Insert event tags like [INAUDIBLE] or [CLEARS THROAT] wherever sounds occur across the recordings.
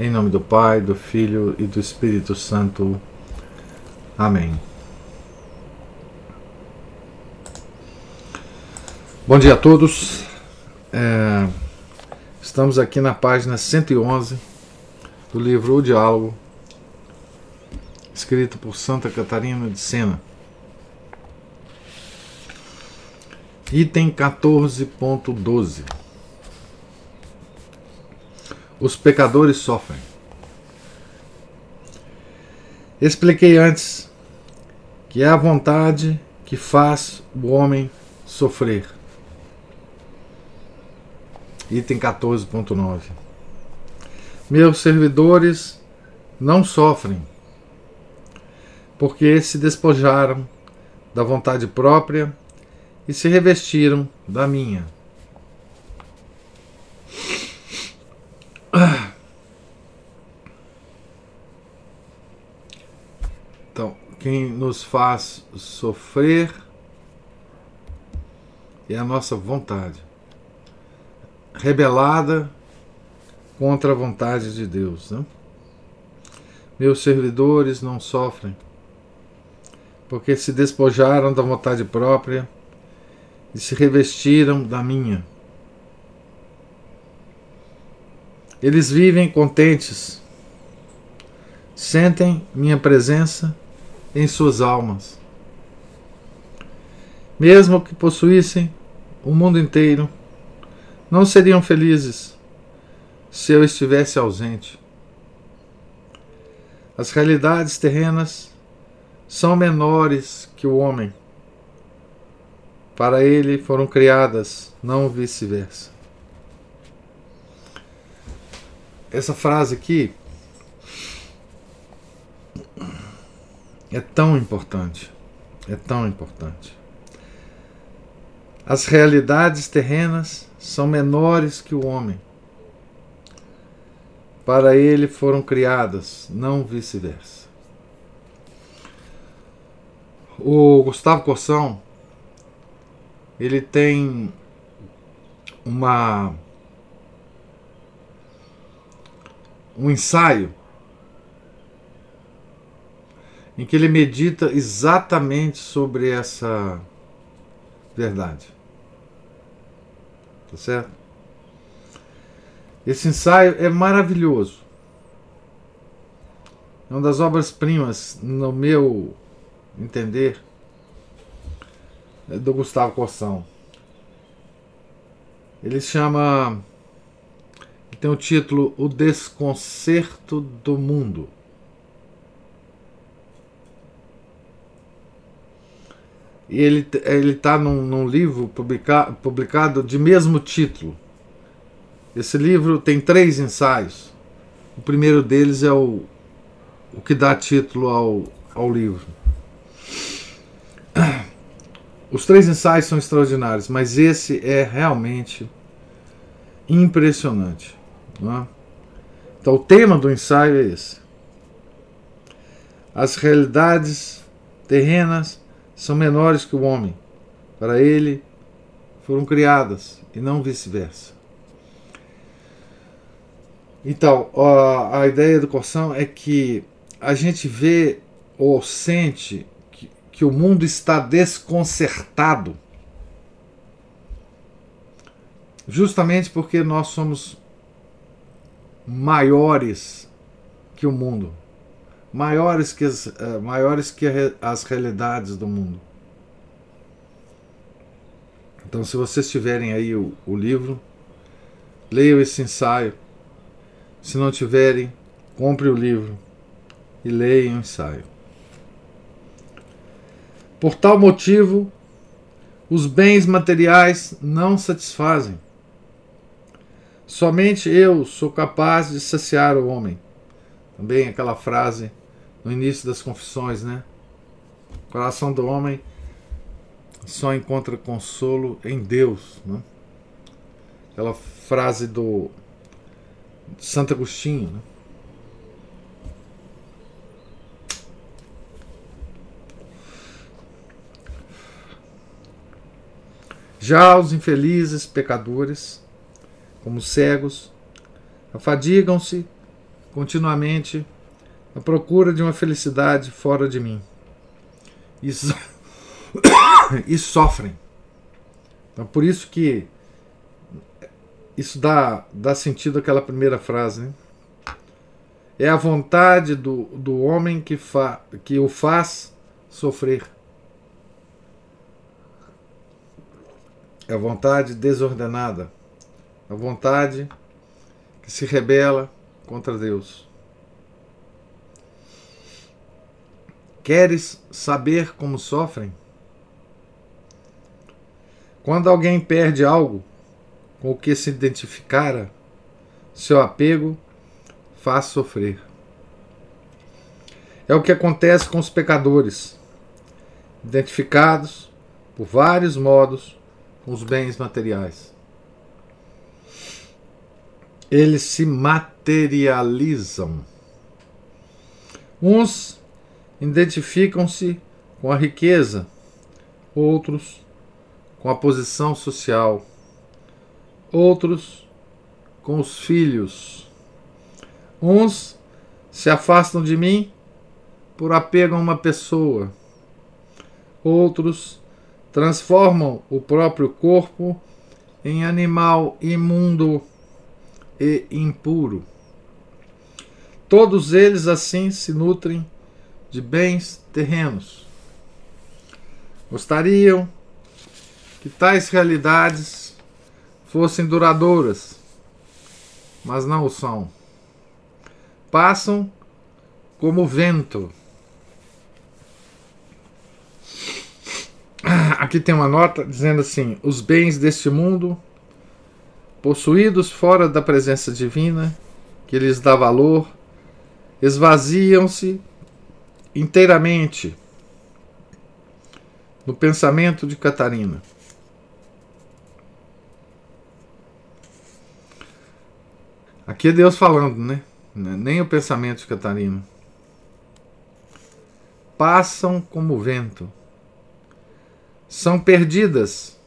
Em nome do Pai, do Filho e do Espírito Santo. Amém. Bom dia a todos. É, estamos aqui na página 111 do livro O Diálogo, escrito por Santa Catarina de Sena. Item 14.12 os pecadores sofrem. Expliquei antes que é a vontade que faz o homem sofrer. Item 14.9. Meus servidores não sofrem, porque se despojaram da vontade própria e se revestiram da minha. Então, quem nos faz sofrer é a nossa vontade, rebelada contra a vontade de Deus. Né? Meus servidores não sofrem, porque se despojaram da vontade própria e se revestiram da minha. Eles vivem contentes, sentem minha presença em suas almas. Mesmo que possuíssem o mundo inteiro, não seriam felizes se eu estivesse ausente. As realidades terrenas são menores que o homem. Para ele foram criadas, não vice-versa. Essa frase aqui é tão importante. É tão importante. As realidades terrenas são menores que o homem. Para ele foram criadas, não vice-versa. O Gustavo Corsão ele tem uma um ensaio em que ele medita exatamente sobre essa verdade. Tá certo? Esse ensaio é maravilhoso. É uma das obras-primas, no meu entender, é do Gustavo Corsão. Ele chama tem o título O Desconcerto do Mundo. E ele está num, num, livro publica, publicado de mesmo título. Esse livro tem três ensaios. O primeiro deles é o, o que dá título ao, ao livro. [CLEARS THROAT] Os três ensaios são extraordinários, mas esse é realmente impressionante. É? Então, o tema do ensaio é esse. As realidades terrenas são menores que o homem. Para ele, foram criadas e não vice-versa. Então, a, a ideia do Corsão é que a gente vê ou sente que, que o mundo está desconcertado justamente porque nós somos maiores que o mundo, maiores que as, uh, maiores que as realidades do mundo. Então, se vocês tiverem aí o, o livro, leiam esse ensaio. Se não tiverem, compre o livro e leiam o ensaio. Por tal motivo, os bens materiais não satisfazem Somente eu sou capaz de saciar o homem. Também aquela frase no início das confissões, né? O coração do homem só encontra consolo em Deus, né? Aquela frase do Santo Agostinho, né? Já os infelizes pecadores, como cegos, afadigam-se continuamente à procura de uma felicidade fora de mim. E, so... [COUGHS] e sofrem. Então, por isso que isso dá, dá sentido àquela primeira frase. Né? É a vontade do, do homem que, fa, que o faz sofrer. É a vontade desordenada, a vontade que se rebela contra Deus. Queres saber como sofrem? Quando alguém perde algo com o que se identificara, seu apego faz sofrer. É o que acontece com os pecadores, identificados por vários modos com os bens materiais. Eles se materializam. Uns identificam-se com a riqueza, outros com a posição social, outros com os filhos. Uns se afastam de mim por apego a uma pessoa, outros transformam o próprio corpo em animal imundo e impuro. Todos eles assim se nutrem de bens terrenos. Gostariam que tais realidades fossem duradouras, mas não o são. Passam como vento aqui tem uma nota dizendo assim: os bens deste mundo, possuídos fora da presença divina, que lhes dá valor, esvaziam-se inteiramente no pensamento de Catarina. Aqui é Deus falando, né? Nem o pensamento de Catarina. Passam como vento são perdidas.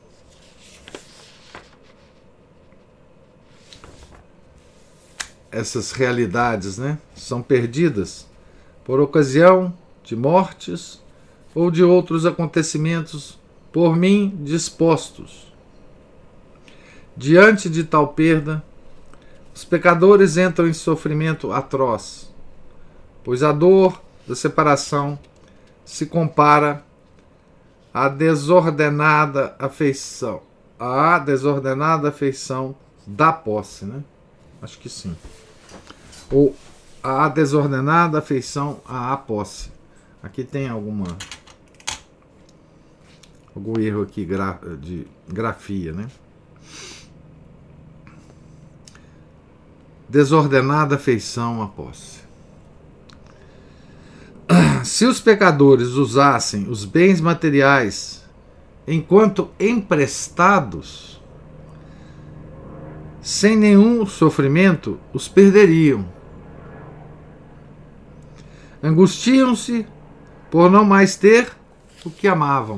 Essas realidades, né? São perdidas por ocasião de mortes ou de outros acontecimentos por mim dispostos. Diante de tal perda, os pecadores entram em sofrimento atroz, pois a dor da separação se compara a desordenada afeição. A desordenada afeição da posse, né? Acho que sim. Ou a desordenada afeição à posse. Aqui tem alguma algum erro aqui de grafia, né? Desordenada afeição à posse. se os pecadores usassem os bens materiais enquanto emprestados, sem nenhum sofrimento, os perderiam. Angustiam-se por não mais ter o que amavam.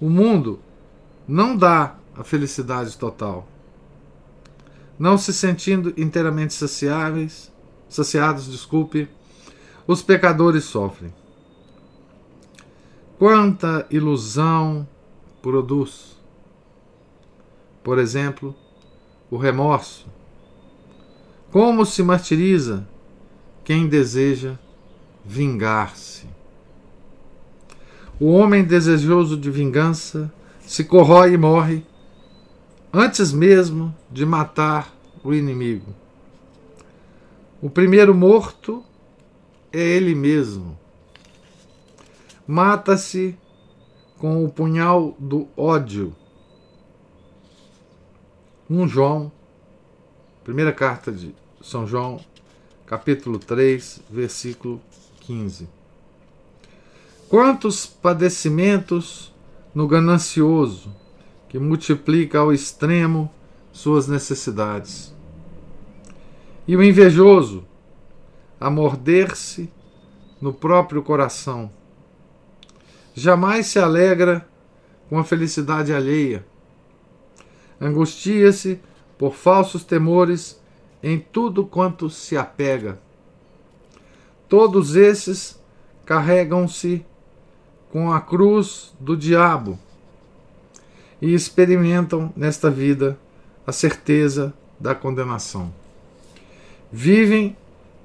O mundo não dá a felicidade total. Não se sentindo inteiramente saciáveis, saciados, desculpe, os pecadores sofrem. Quanta ilusão produz, por exemplo, o remorso. Como se martiriza quem deseja vingar-se. O homem desejoso de vingança se corrói e morre antes mesmo de matar o inimigo. O primeiro morto é ele mesmo. Mata-se com o punhal do ódio. 1 João, primeira carta de São João, capítulo 3, versículo 15. Quantos padecimentos no ganancioso, que multiplica ao extremo suas necessidades. E o invejoso, a morder-se no próprio coração. Jamais se alegra com a felicidade alheia. Angustia-se por falsos temores em tudo quanto se apega. Todos esses carregam-se com a cruz do diabo e experimentam nesta vida a certeza da condenação. Vivem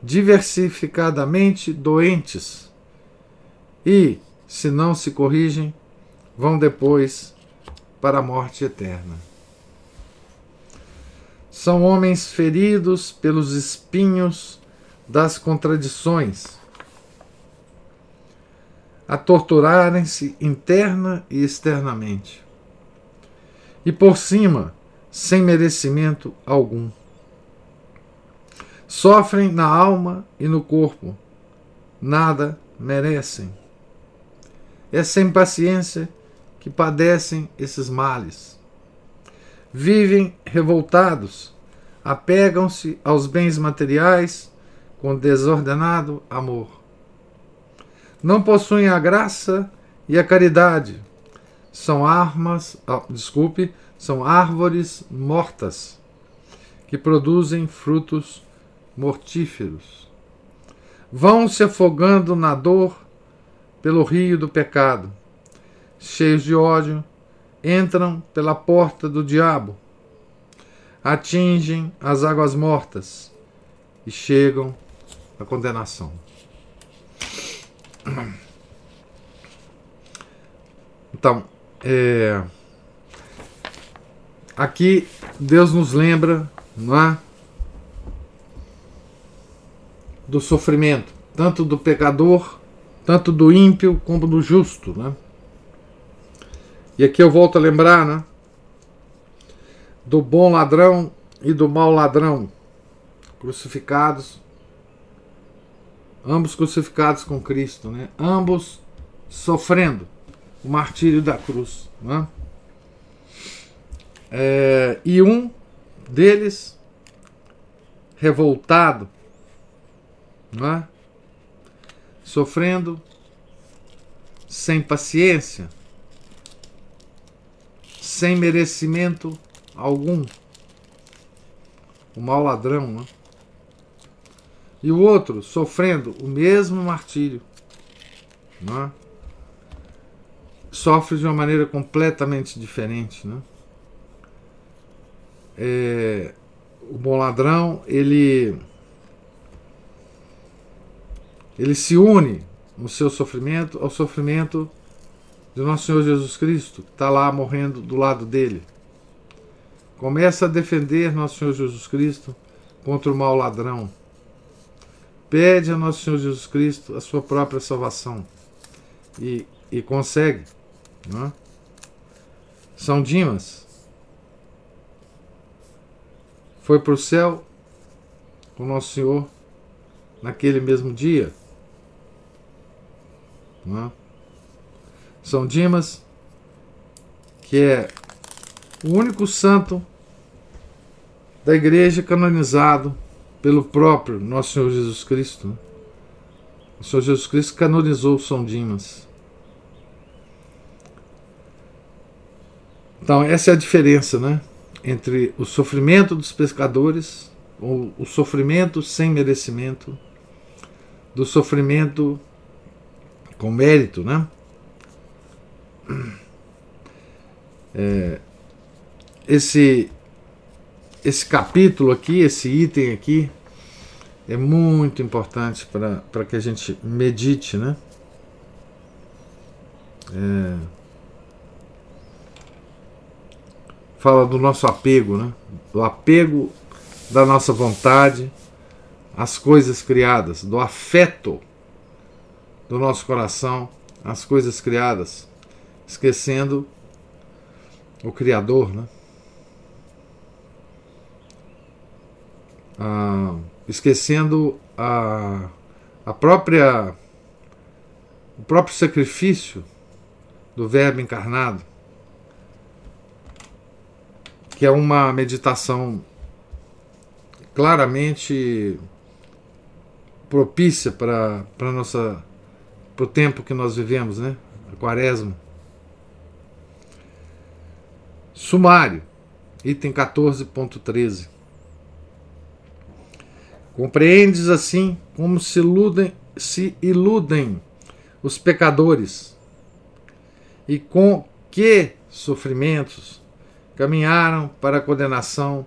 diversificadamente doentes e, se não se corrigem, vão depois para a morte eterna. São homens feridos pelos espinhos das contradições, a torturarem-se interna e externamente. E por cima, sem merecimento algum. Sofrem na alma e no corpo, nada merecem. É sem paciência que padecem esses males. Vivem revoltados, apegam-se aos bens materiais com desordenado amor. Não possuem a graça e a caridade. São armas, oh, desculpe, são árvores mortas que produzem frutos mortíferos. Vão se afogando na dor pelo rio do pecado. Cheios de ódio, entram pela porta do diabo, atingem as águas mortas e chegam à condenação. Então, é, Aqui Deus nos lembra, não é? Do sofrimento, tanto do pecador, tanto do ímpio como do justo, né? E aqui eu volto a lembrar, né? Do bom ladrão e do mau ladrão, crucificados, ambos crucificados com Cristo, né? Ambos sofrendo o martírio da cruz, né? É, e um deles, revoltado, não é? sofrendo, sem paciência, sem merecimento algum. O mau ladrão, né? E o outro sofrendo o mesmo martírio. Não é? Sofre de uma maneira completamente diferente. Né? é, o bom ladrão ele ele se une no seu sofrimento ao sofrimento de nosso Senhor Jesus Cristo, que está lá morrendo do lado dele. Começa a defender nosso Senhor Jesus Cristo contra o mau ladrão. Pede a nosso Senhor Jesus Cristo a sua própria salvação. E, e consegue. Não é? São Dimas foi para o céu com Nosso Senhor naquele mesmo dia. É? São Dimas, que é o único santo da igreja canonizado pelo próprio Nosso Senhor Jesus Cristo. Né? O Senhor Jesus Cristo canonizou São Dimas. Então, essa é a diferença, né? entre o sofrimento dos pescadores, ou o sofrimento sem merecimento, do sofrimento com mérito, né? É, esse esse capítulo aqui, esse item aqui, é muito importante para que a gente medite, né? É, fala do nosso apego, né? do apego da nossa vontade às coisas criadas, do afeto do nosso coração às coisas criadas, esquecendo o Criador, né? Ah, esquecendo a, a própria o próprio sacrifício do Verbo encarnado, que é uma meditação claramente propícia para para nossa para o tempo que nós vivemos, né? A quaresma. Sumário, item 14.13. Compreendes assim como se iludem, se iludem os pecadores e com que sofrimentos caminharam para a condenação,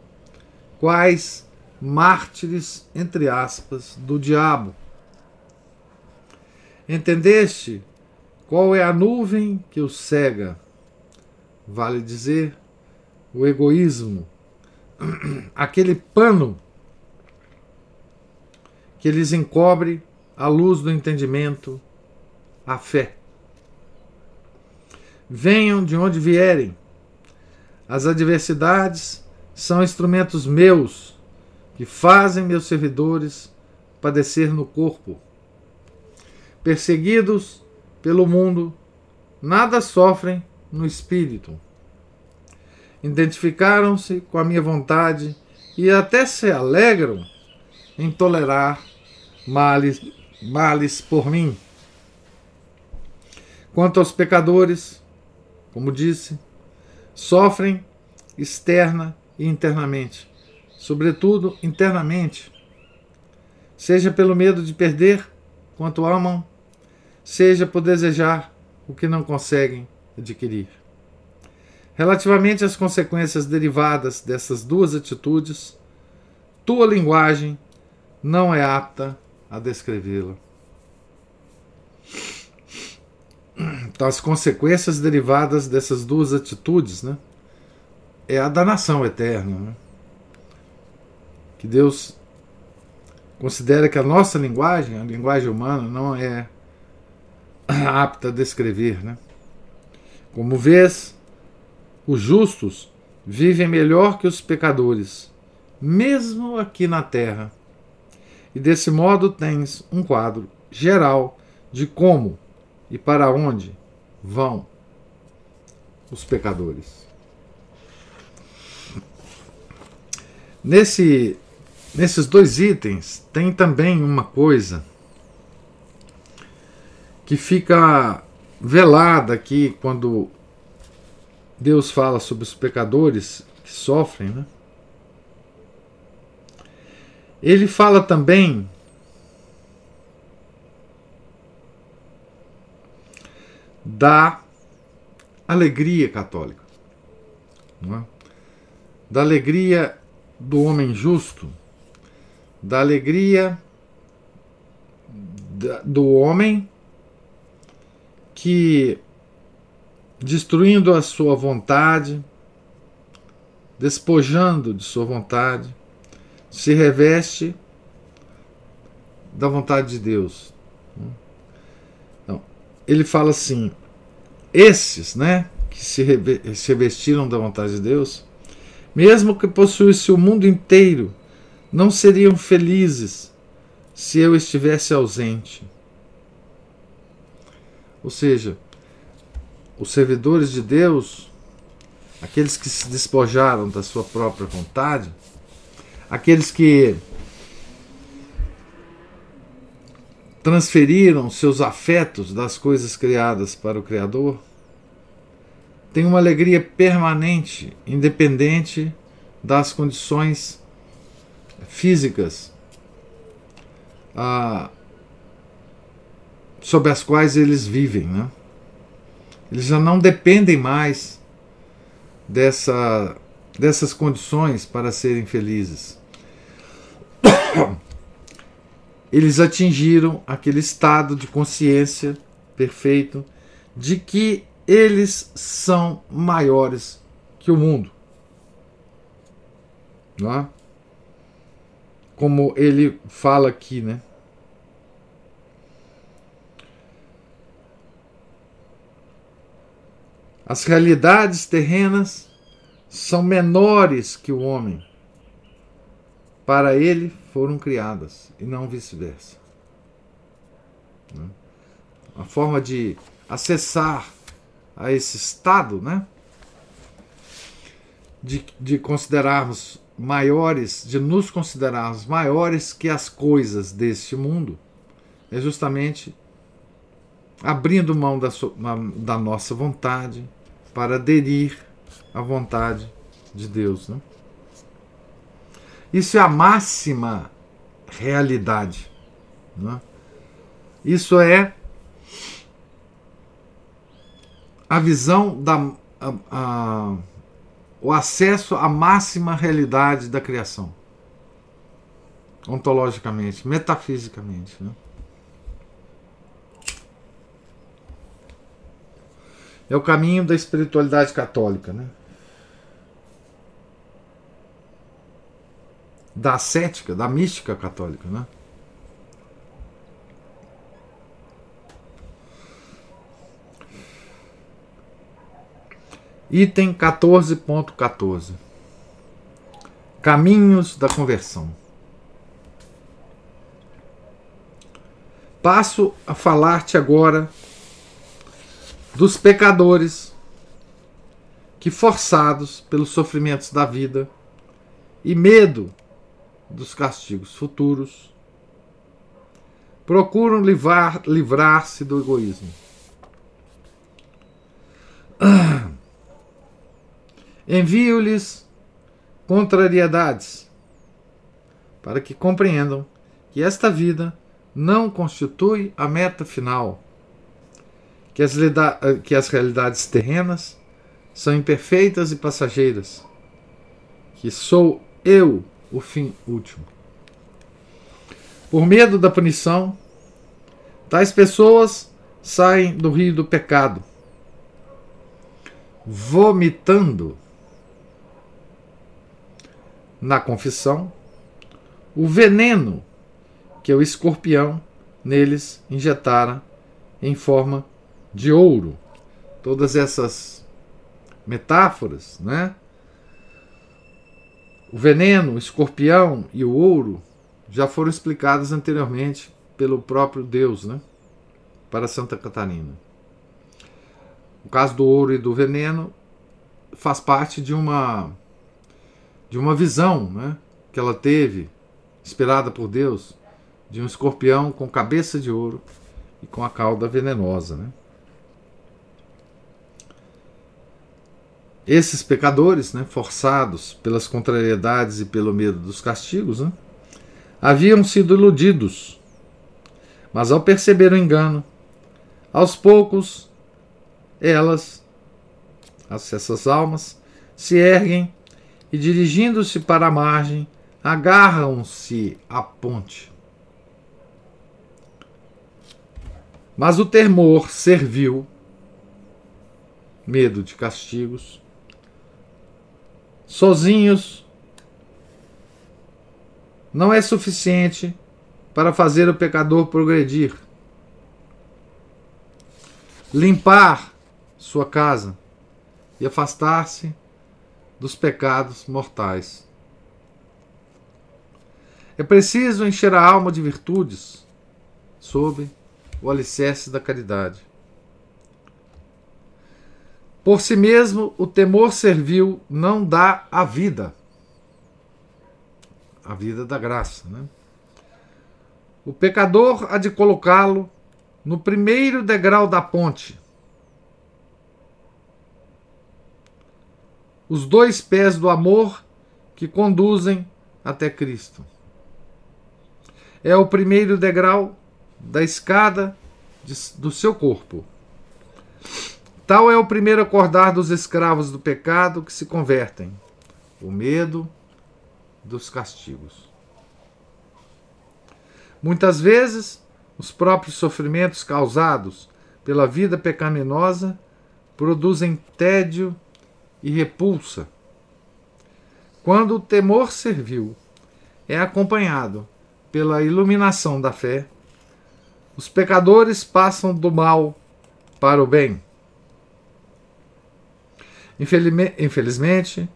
quais mártires, entre aspas, do diabo. Entendeste qual é a nuvem que os cega? Vale dizer, o egoísmo, [CLEARS THROAT] aquele pano que lhes encobre a luz do entendimento, a fé. Venham de onde vierem. As adversidades são instrumentos meus que fazem meus servidores padecer no corpo. Perseguidos pelo mundo, nada sofrem no espírito. Identificaram-se com a minha vontade e até se alegram em tolerar males, males por mim. Quanto aos pecadores, como disse, sofrem externa e internamente, sobretudo internamente, seja pelo medo de perder quanto amam, seja por desejar o que não conseguem adquirir. Relativamente às consequências derivadas dessas duas atitudes, tua linguagem não é apta a descrevê-la. Então, as consequências derivadas dessas duas atitudes, né? É a danação eterna. Né? Que Deus considera que a nossa linguagem, a linguagem humana, não é apta a descrever, né? Como vês, os justos vivem melhor que os pecadores, mesmo aqui na terra e desse modo tens um quadro geral de como e para onde vão os pecadores. Nesse, nesses dois itens tem também uma coisa que fica velada aqui quando Deus fala sobre os pecadores que sofrem, né? Ele fala também da alegria católica, é? da alegria do homem justo, da alegria do homem que, destruindo a sua vontade, despojando de sua vontade, se reveste da vontade de Deus. Então, ele fala assim: esses, né, que se revestiram da vontade de Deus, mesmo que possuíssem o mundo inteiro, não seriam felizes se eu estivesse ausente. Ou seja, os servidores de Deus, aqueles que se despojaram da sua própria vontade, aqueles que transferiram seus afetos das coisas criadas para o Criador, têm uma alegria permanente, independente das condições físicas. Ah, sob as quais eles vivem. Né? Eles já não dependem mais dessa, dessas condições para serem felizes [COUGHS] eles atingiram aquele estado de consciência perfeito de que eles são maiores que o mundo. Não é? Como ele fala aqui, né? As realidades terrenas são menores que o homem para ele foram criadas e não vice-versa. Né? A forma de acessar a esse estado, né? De, de considerarmos maiores, de nos considerarmos maiores que as coisas deste mundo, é justamente abrindo mão da, da nossa vontade para aderir à vontade de Deus. Né? Isso é a máxima realidade. Né? Isso é a visão da. A, a, o acesso à máxima realidade da criação. Ontologicamente, metafisicamente. Né? É o caminho da espiritualidade católica, né? Da ascética, da mística católica, né? Item 14.14 .14. Caminhos da conversão. Passo a falar-te agora dos pecadores que, forçados pelos sofrimentos da vida e medo dos castigos futuros, procuram livrar-se do egoísmo. [CLEARS THROAT] Envio-lhes contrariedades para que compreendam que esta vida não constitui a meta final que as, que as realidades terrenas são imperfeitas e passageiras, que sou eu o fim último. Por medo da punição, tais pessoas saem do rio do pecado, vomitando na confissão o veneno que o escorpião neles injetara em forma de ouro. Todas essas metáforas, né? O veneno, o escorpião e o ouro já foram explicadas anteriormente pelo próprio Deus, né? Para Santa Catarina. O caso do ouro e do veneno faz parte de uma de uma visão, né? Que ela teve, inspirada por Deus, de um escorpião com cabeça de ouro e com a cauda venenosa, né? Esses pecadores, né, forçados pelas contrariedades e pelo medo dos castigos, né, haviam sido iludidos. Mas ao perceber o engano, aos poucos, elas, essas almas, se erguem e, dirigindo-se para a margem, agarram-se à ponte. Mas o temor serviu, medo de castigos, sozinhos não é suficiente para fazer o pecador progredir. Limpar sua casa e afastar-se dos pecados mortais. É preciso encher a alma de virtudes sob o alicerce da caridade. Por si mesmo, o temor servil não dá a vida, a vida da graça. Né? O pecador há de colocá-lo no primeiro degrau da ponte. Os dois pés do amor que conduzem até Cristo. É o primeiro degrau da escada de, do seu corpo. Tal é o primeiro acordar dos escravos do pecado que se convertem: o medo dos castigos. Muitas vezes, os próprios sofrimentos causados pela vida pecaminosa produzem tédio e repulsa. Quando o temor servil é acompanhado pela iluminação da fé, os pecadores passam do mal para o bem. Infelizmente,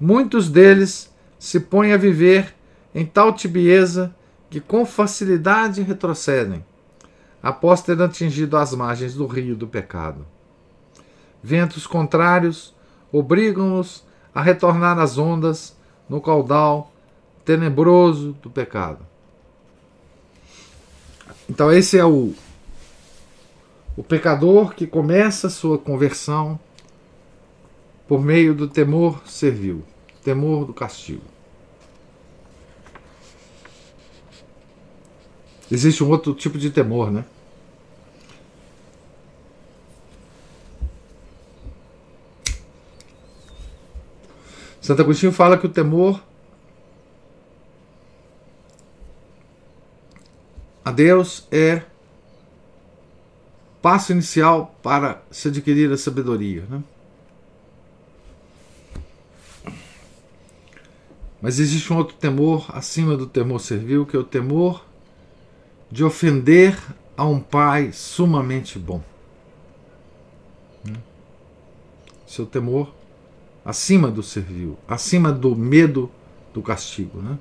muitos deles se põem a viver em tal tibieza que com facilidade retrocedem, após ter atingido as margens do rio do pecado. Ventos contrários obrigam-nos a retornar às ondas no caudal tenebroso do pecado. Então, esse é o, o pecador que começa a sua conversão por meio do temor servil, temor do castigo. Existe um outro tipo de temor, né? Santo Agostinho fala que o temor a Deus é passo inicial para se adquirir a sabedoria. Né? Mas existe um outro temor acima do temor servil, que é o temor de ofender a um pai sumamente bom. Seu temor acima do servil, acima do medo do castigo. Né?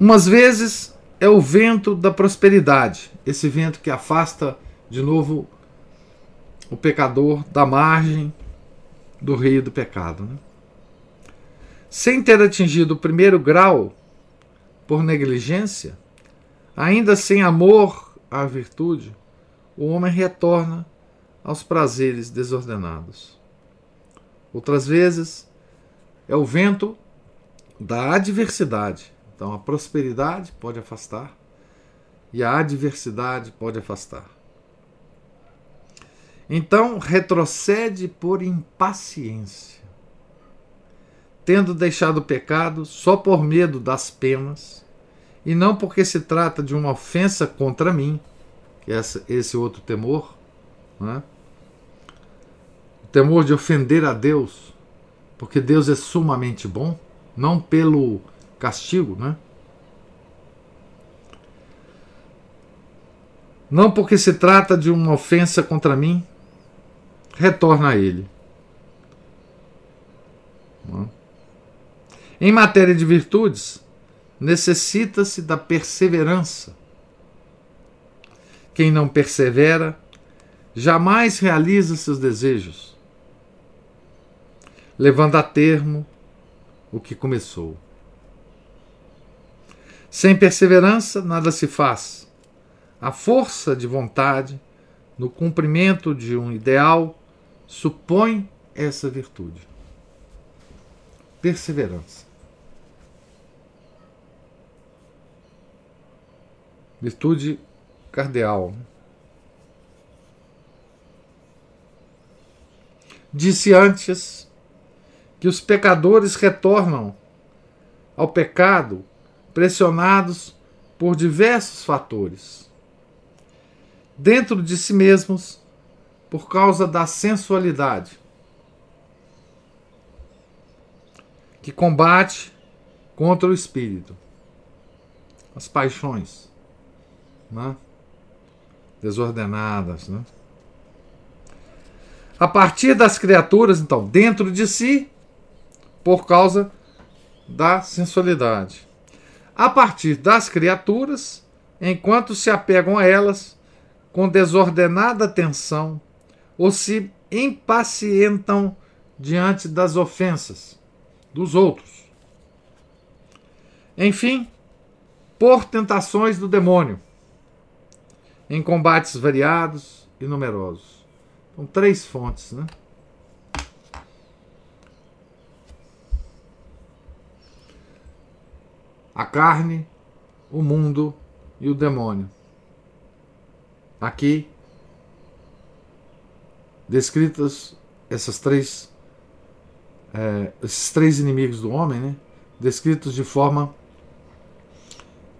Umas vezes é o vento da prosperidade, esse vento que afasta de novo o pecador da margem do rio do pecado. Né? Sem ter atingido o primeiro grau por negligência, ainda sem amor à virtude, o homem retorna aos prazeres desordenados. Outras vezes é o vento da adversidade. Então a prosperidade pode afastar e a adversidade pode afastar. Então retrocede por impaciência, tendo deixado o pecado só por medo das penas, e não porque se trata de uma ofensa contra mim, que é esse outro temor, né? o temor de ofender a Deus, porque Deus é sumamente bom, não pelo castigo, né? Não porque se trata de uma ofensa contra mim, retorna a ele. Em matéria de virtudes, necessita-se da perseverança. Quem não persevera jamais realiza seus desejos, levando a termo o que começou. Sem perseverança, nada se faz. A força de vontade no cumprimento de um ideal supõe essa virtude. Perseverança. Virtude cardeal. Disse antes que os pecadores retornam ao pecado pressionados por diversos fatores. Dentro de si mesmos, por causa da sensualidade, que combate contra o espírito, as paixões né? desordenadas. Né? A partir das criaturas, então, dentro de si, por causa da sensualidade a partir das criaturas, enquanto se apegam a elas com desordenada atenção ou se impacientam diante das ofensas dos outros. Enfim, por tentações do demônio, em combates variados e numerosos. São três fontes, né? a carne, o mundo e o demônio. Aqui, descritas essas três, é, esses três inimigos do homem, né? descritos de forma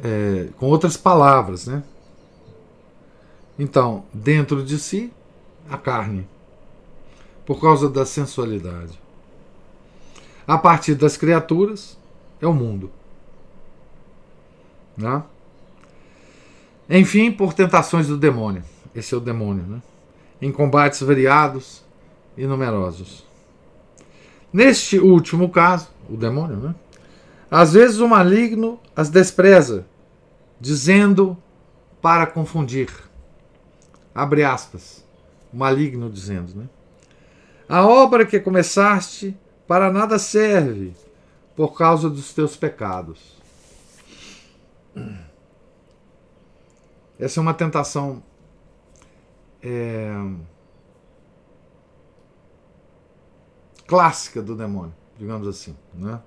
é, com outras palavras, né? Então, dentro de si, a carne, por causa da sensualidade. A partir das criaturas, é o mundo. Né? Enfim, por tentações do demônio. Esse é o demônio, né? Em combates variados e numerosos. Neste último caso, o demônio, né? Às vezes o maligno as despreza, dizendo para confundir. Abre aspas. Maligno dizendo, né? A obra que começaste para nada serve por causa dos teus pecados. Essa é uma tentação é, clássica do demônio, digamos assim. Né?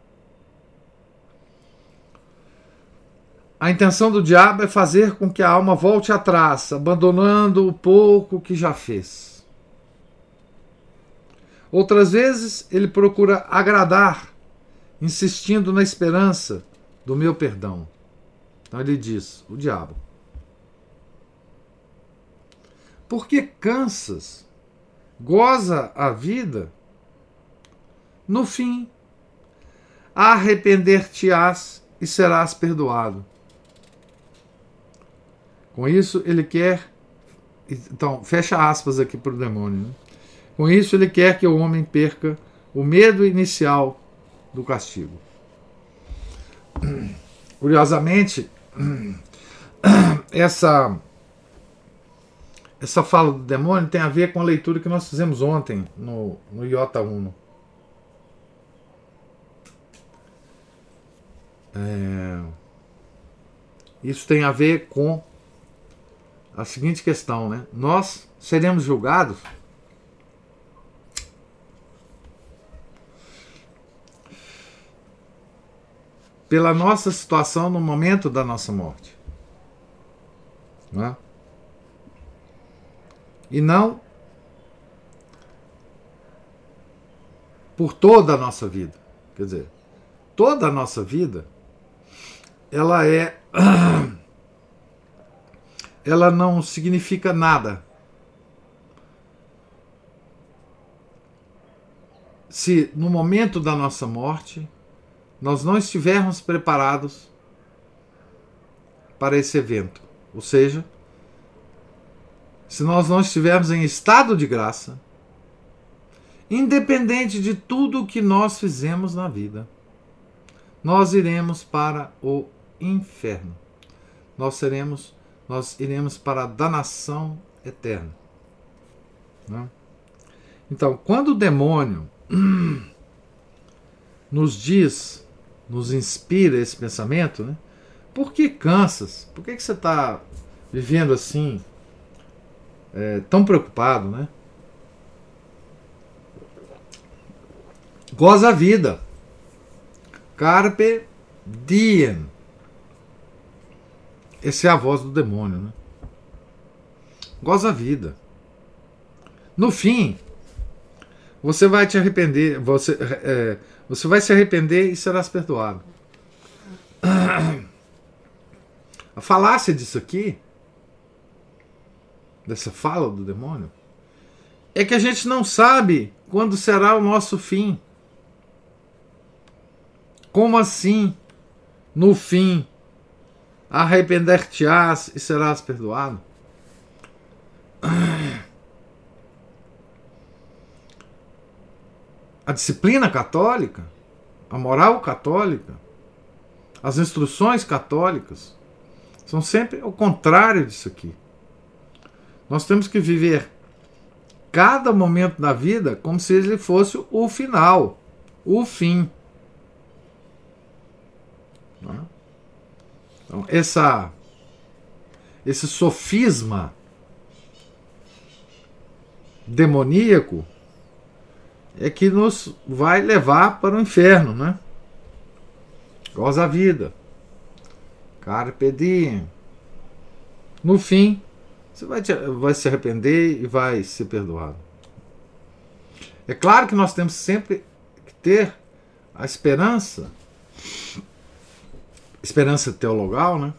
A intenção do diabo é fazer com que a alma volte atrás, abandonando o pouco que já fez. Outras vezes ele procura agradar, insistindo na esperança do meu perdão. Então ele diz: o diabo. Por que cansas? Goza a vida? No fim, arrepender-te-ás e serás perdoado. Com isso, ele quer. Então, fecha aspas aqui para o demônio. Né? Com isso, ele quer que o homem perca o medo inicial do castigo. [CLEARS THROAT] Curiosamente, [CLEARS THROAT] essa essa fala do demônio tem a ver com a leitura que nós fizemos ontem no, no Iota Uno. É, isso tem a ver com a seguinte questão, né? Nós seremos julgados pela nossa situação no momento da nossa morte. Não é? E não por toda a nossa vida. Quer dizer, toda a nossa vida ela é [CLEARS THROAT] ela não significa nada. Se no momento da nossa morte nós não estivermos preparados para esse evento, ou seja, se nós não estivermos em estado de graça, independente de tudo o que nós fizemos na vida, nós iremos para o inferno. Nós seremos, nós iremos para a danação eterna. Né? Então, quando o demônio [CLEARS THROAT] nos diz nos inspira esse pensamento, né? Por que cansas? Por que, que você está vivendo assim, é, tão preocupado, né? Goza a vida. Carpe diem. Essa é a voz do demônio, né? Goza a vida. No fim, você vai te arrepender. Você, é, você vai se arrepender e serás perdoado. A falácia disso aqui, dessa fala do demônio, é que a gente não sabe quando será o nosso fim. Como assim? No fim, arrepender-te-ás e serás perdoado? a disciplina católica, a moral católica, as instruções católicas são sempre o contrário disso aqui. Nós temos que viver cada momento da vida como se ele fosse o final, o fim. É? Então, essa, esse sofisma demoníaco é que nos vai levar para o inferno, né? Goza a vida. Carpe diem. No fim, você vai, te, vai se arrepender e vai ser perdoado. É claro que nós temos sempre que ter a esperança, esperança teologal, né?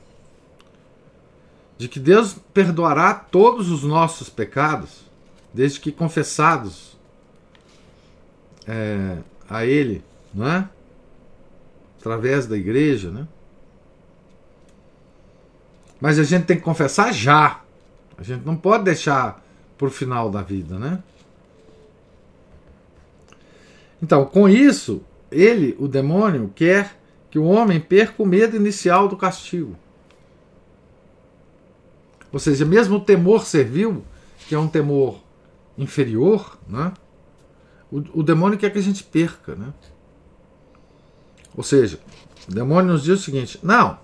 De que Deus perdoará todos os nossos pecados, desde que confessados é, a Ele, não é? Através da igreja, né? Mas a gente tem que confessar já. A gente não pode deixar para o final da vida, né? Então, com isso, ele, o demônio, quer que o homem perca o medo inicial do castigo. Ou seja, mesmo o temor servil, que é um temor inferior, né? o, o demônio quer que a gente perca. Né? Ou seja, o demônio nos diz o seguinte: não,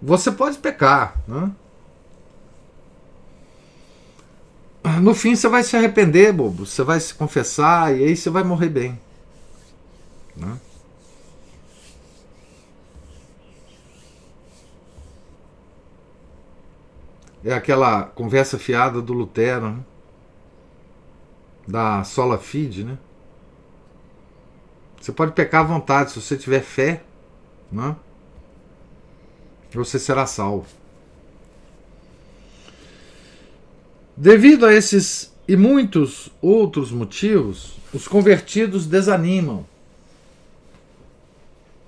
você pode pecar, né? No fim você vai se arrepender, bobo. Você vai se confessar e aí você vai morrer bem. Né? É aquela conversa fiada do Lutero, né? da Sola Fide, né? Você pode pecar à vontade, se você tiver fé, né? você será salvo. Devido a esses e muitos outros motivos, os convertidos desanimam,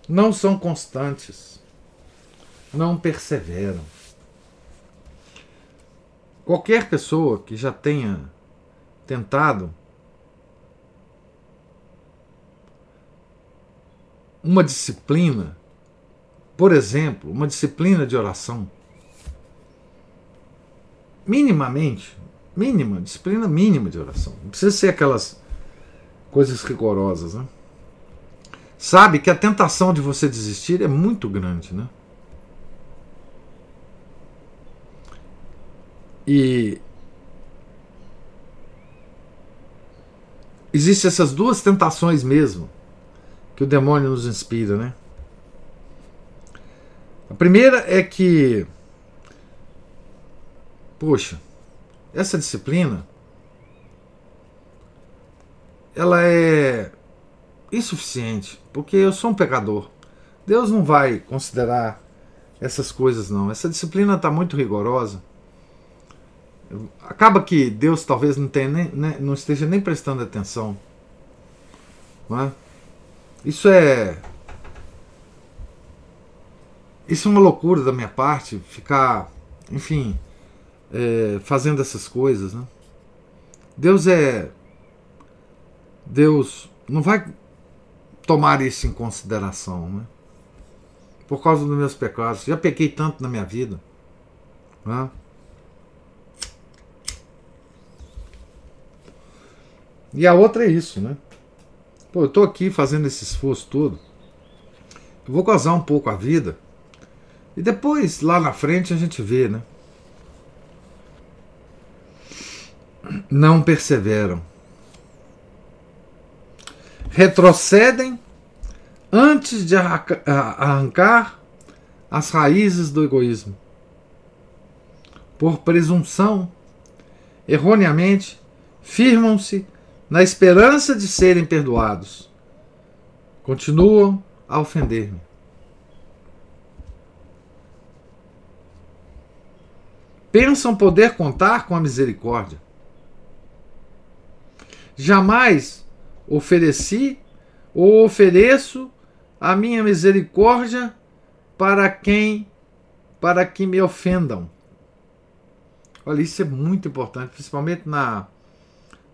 não são constantes, não perseveram. Qualquer pessoa que já tenha tentado uma disciplina, por exemplo, uma disciplina de oração, minimamente, mínima, disciplina mínima de oração, não precisa ser aquelas coisas rigorosas, né? Sabe que a tentação de você desistir é muito grande, né? E existem essas duas tentações mesmo que o demônio nos inspira, né? A primeira é que, poxa, essa disciplina ela é insuficiente, porque eu sou um pecador. Deus não vai considerar essas coisas não. Essa disciplina está muito rigorosa. Acaba que Deus talvez não, tenha nem, né, não esteja nem prestando atenção. É? Isso é. Isso é uma loucura da minha parte, ficar, enfim, é, fazendo essas coisas. Né? Deus é. Deus não vai tomar isso em consideração, né? Por causa dos meus pecados. Já pequei tanto na minha vida. Né? E a outra é isso, né? Pô, eu estou aqui fazendo esse esforço todo. Eu vou gozar um pouco a vida. E depois, lá na frente, a gente vê, né? Não perseveram. Retrocedem antes de arrancar as raízes do egoísmo. Por presunção, erroneamente, firmam-se na esperança de serem perdoados, continuam a ofender-me. Pensam poder contar com a misericórdia. Jamais ofereci ou ofereço a minha misericórdia para quem para que me ofendam. Olha, isso é muito importante, principalmente na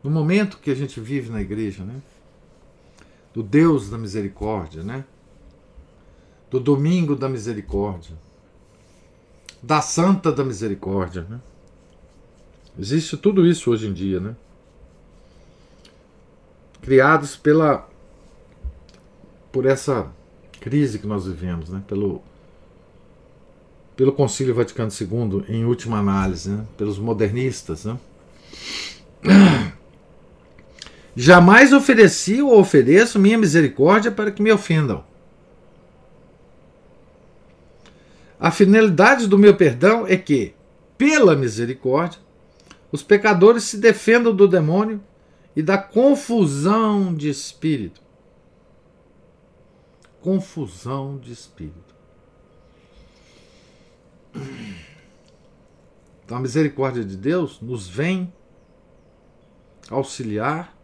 no momento que a gente vive na igreja, né? Do Deus da misericórdia, né? Do domingo da misericórdia, da santa da misericórdia, né? Existe tudo isso hoje em dia, né? Criados pela por essa crise que nós vivemos, né? Pelo pelo Concílio Vaticano II, em última análise, né? pelos modernistas, né? [CLEARS THROAT] Jamais ofereci ou ofereço minha misericórdia para que me ofendam. A finalidade do meu perdão é que, pela misericórdia, os pecadores se defendam do demônio e da confusão de espírito. Confusão de espírito. Então a misericórdia de Deus nos vem auxiliar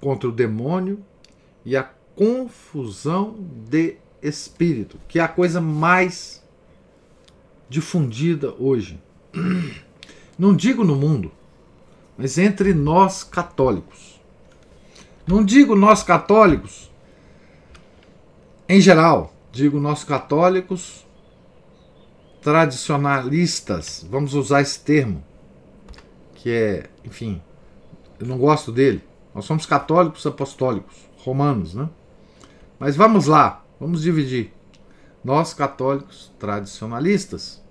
contra o demônio e a confusão de espírito, que é a coisa mais difundida hoje. [CLEARS THROAT] Não digo no mundo, mas entre nós católicos. Não digo nós católicos, em geral, digo nós católicos tradicionalistas, vamos usar esse termo, que é, enfim, eu não gosto dele. Nós somos católicos apostólicos, romanos, né? Mas vamos lá, vamos dividir. Nós, católicos tradicionalistas,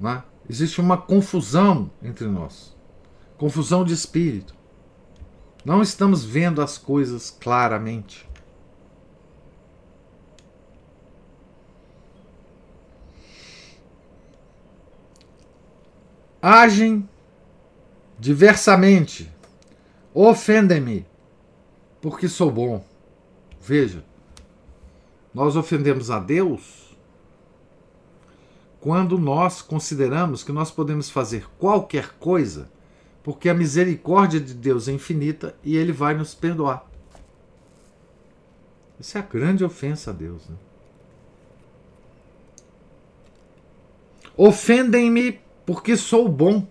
né? existe uma confusão entre nós confusão de espírito. Não estamos vendo as coisas claramente. Agem diversamente, ofendem-me, porque sou bom. Veja, nós ofendemos a Deus quando nós consideramos que nós podemos fazer qualquer coisa, porque a misericórdia de Deus é infinita e ele vai nos perdoar. Isso é a grande ofensa a Deus. Né? Ofendem-me porque sou bom.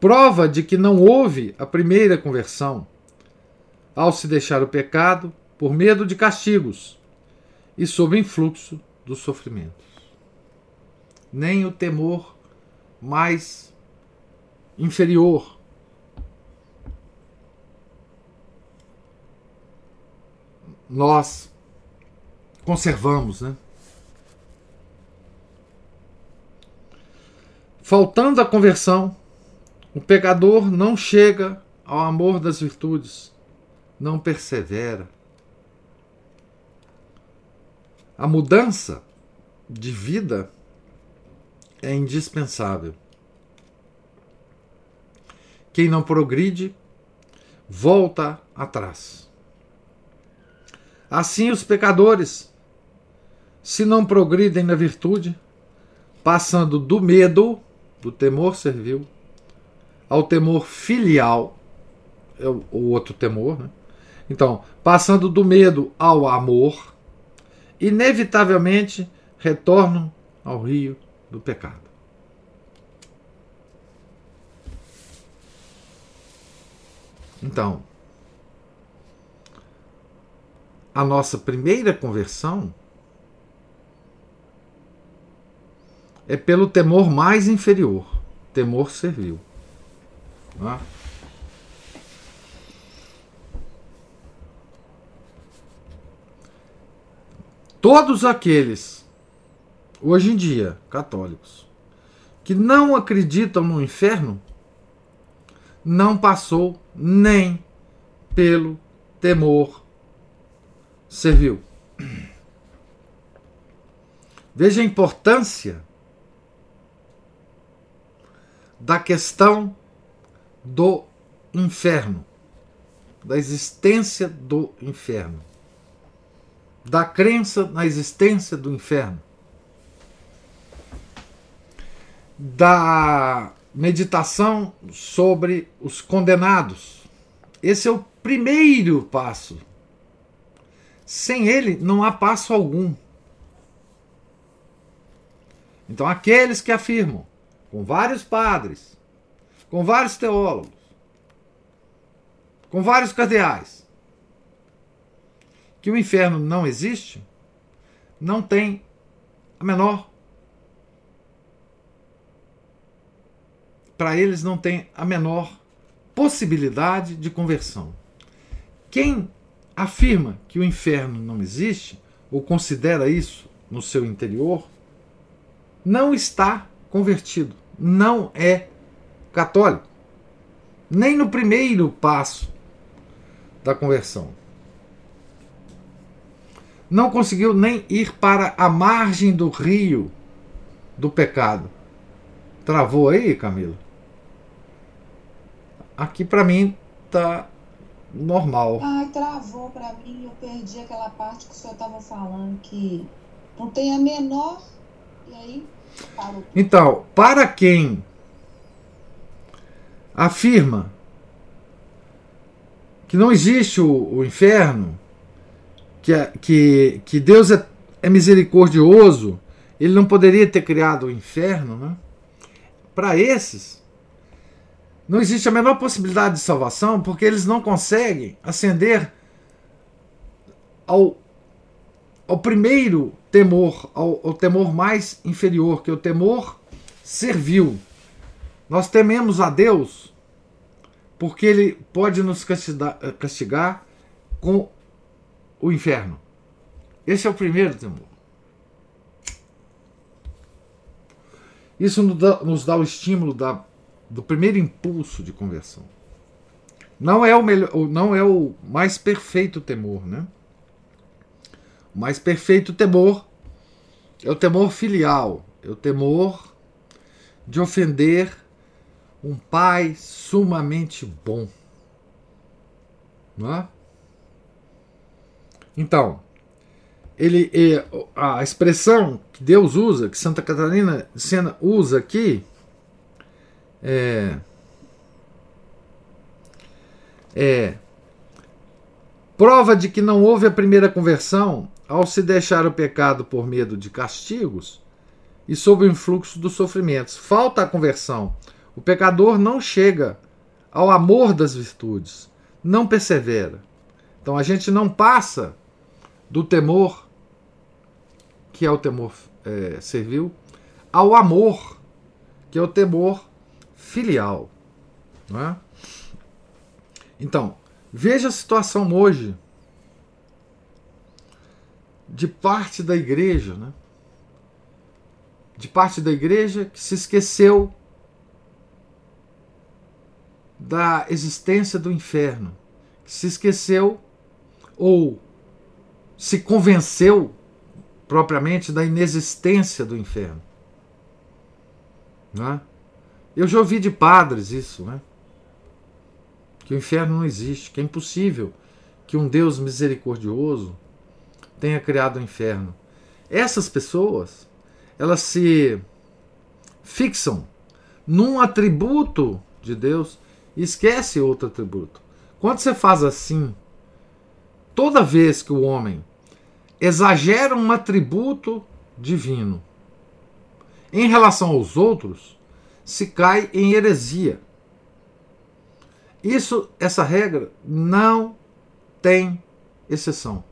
Prova de que não houve a primeira conversão ao se deixar o pecado por medo de castigos e sob influxo dos sofrimentos. Nem o temor mais inferior nós conservamos, né? Faltando a conversão, o pecador não chega ao amor das virtudes, não persevera. A mudança de vida é indispensável. Quem não progride, volta atrás. Assim, os pecadores, se não progridem na virtude, passando do medo, do temor servil, ao temor filial, é o, outro temor, né? Então, passando do medo ao amor, inevitavelmente retornam ao rio do pecado. Então, a nossa primeira conversão é pelo temor mais inferior, temor servil. É? Todos aqueles, hoje em dia, católicos, que não acreditam no inferno, não passou nem pelo temor servil. Veja a importância da questão do inferno, da existência do inferno, da crença na existência do inferno, da meditação sobre os condenados. Esse é o primeiro passo. Sem ele não há passo algum. Então, aqueles que afirmam, com vários padres, com vários teólogos, com vários cardeais, que o inferno não existe, não tem a menor. Para eles não tem a menor possibilidade de conversão. Quem afirma que o inferno não existe, ou considera isso no seu interior, não está convertido, não é católico. Nem no primeiro passo da conversão. Não conseguiu nem ir para a margem do rio do pecado. Travou aí, Camila? Aqui para mim tá normal. Ai, travou para mim, eu perdi aquela parte que o senhor estava falando que não tem a menor e aí parou. Então, para quem afirma que não existe o, o inferno, que, que, que Deus é, é misericordioso, ele não poderia ter criado o inferno, né? Para esses, não existe a menor possibilidade de salvação porque eles não conseguem ascender ao, ao primeiro temor, ao, ao temor mais inferior, que é o temor servil. Nós tememos a Deus porque Ele pode nos castigar, castigar com o inferno. Esse é o primeiro temor. Isso nos dá, nos dá o estímulo da, do primeiro impulso de conversão. Não é o melhor, não é o mais perfeito temor, né? O mais perfeito temor é o temor filial, é o temor de ofender um pai sumamente bom. Não é? Então, ele a expressão que Deus usa, que Santa Catarina Sena usa aqui, é, é prova de que não houve a primeira conversão ao se deixar o pecado por medo de castigos e sob o influxo dos sofrimentos. Falta a conversão. O pecador não chega ao amor das virtudes, não persevera. Então a gente não passa do temor que é o temor é, servil, ao amor, que é o temor filial. Não é? Então, veja a situação hoje de parte da igreja, né? de parte da igreja que se esqueceu da existência do inferno, se esqueceu ou se convenceu propriamente da inexistência do inferno. Não é? Eu já ouvi de padres isso, né? que o inferno não existe, que é impossível que um Deus misericordioso tenha criado o inferno. Essas pessoas, elas se fixam num atributo de Deus esquece outro atributo. Quando você faz assim, toda vez que o homem exagera um atributo divino. Em relação aos outros, se cai em heresia. Isso, essa regra não tem exceção.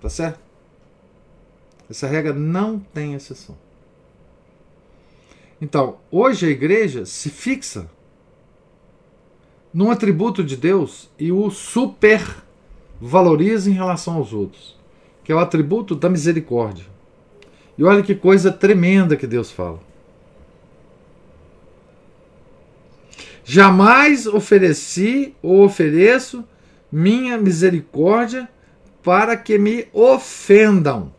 Tá certo? Essa regra não tem exceção. Então, hoje a igreja se fixa num atributo de Deus e o super valoriza em relação aos outros, que é o atributo da misericórdia. E olha que coisa tremenda que Deus fala. Jamais ofereci ou ofereço minha misericórdia para que me ofendam.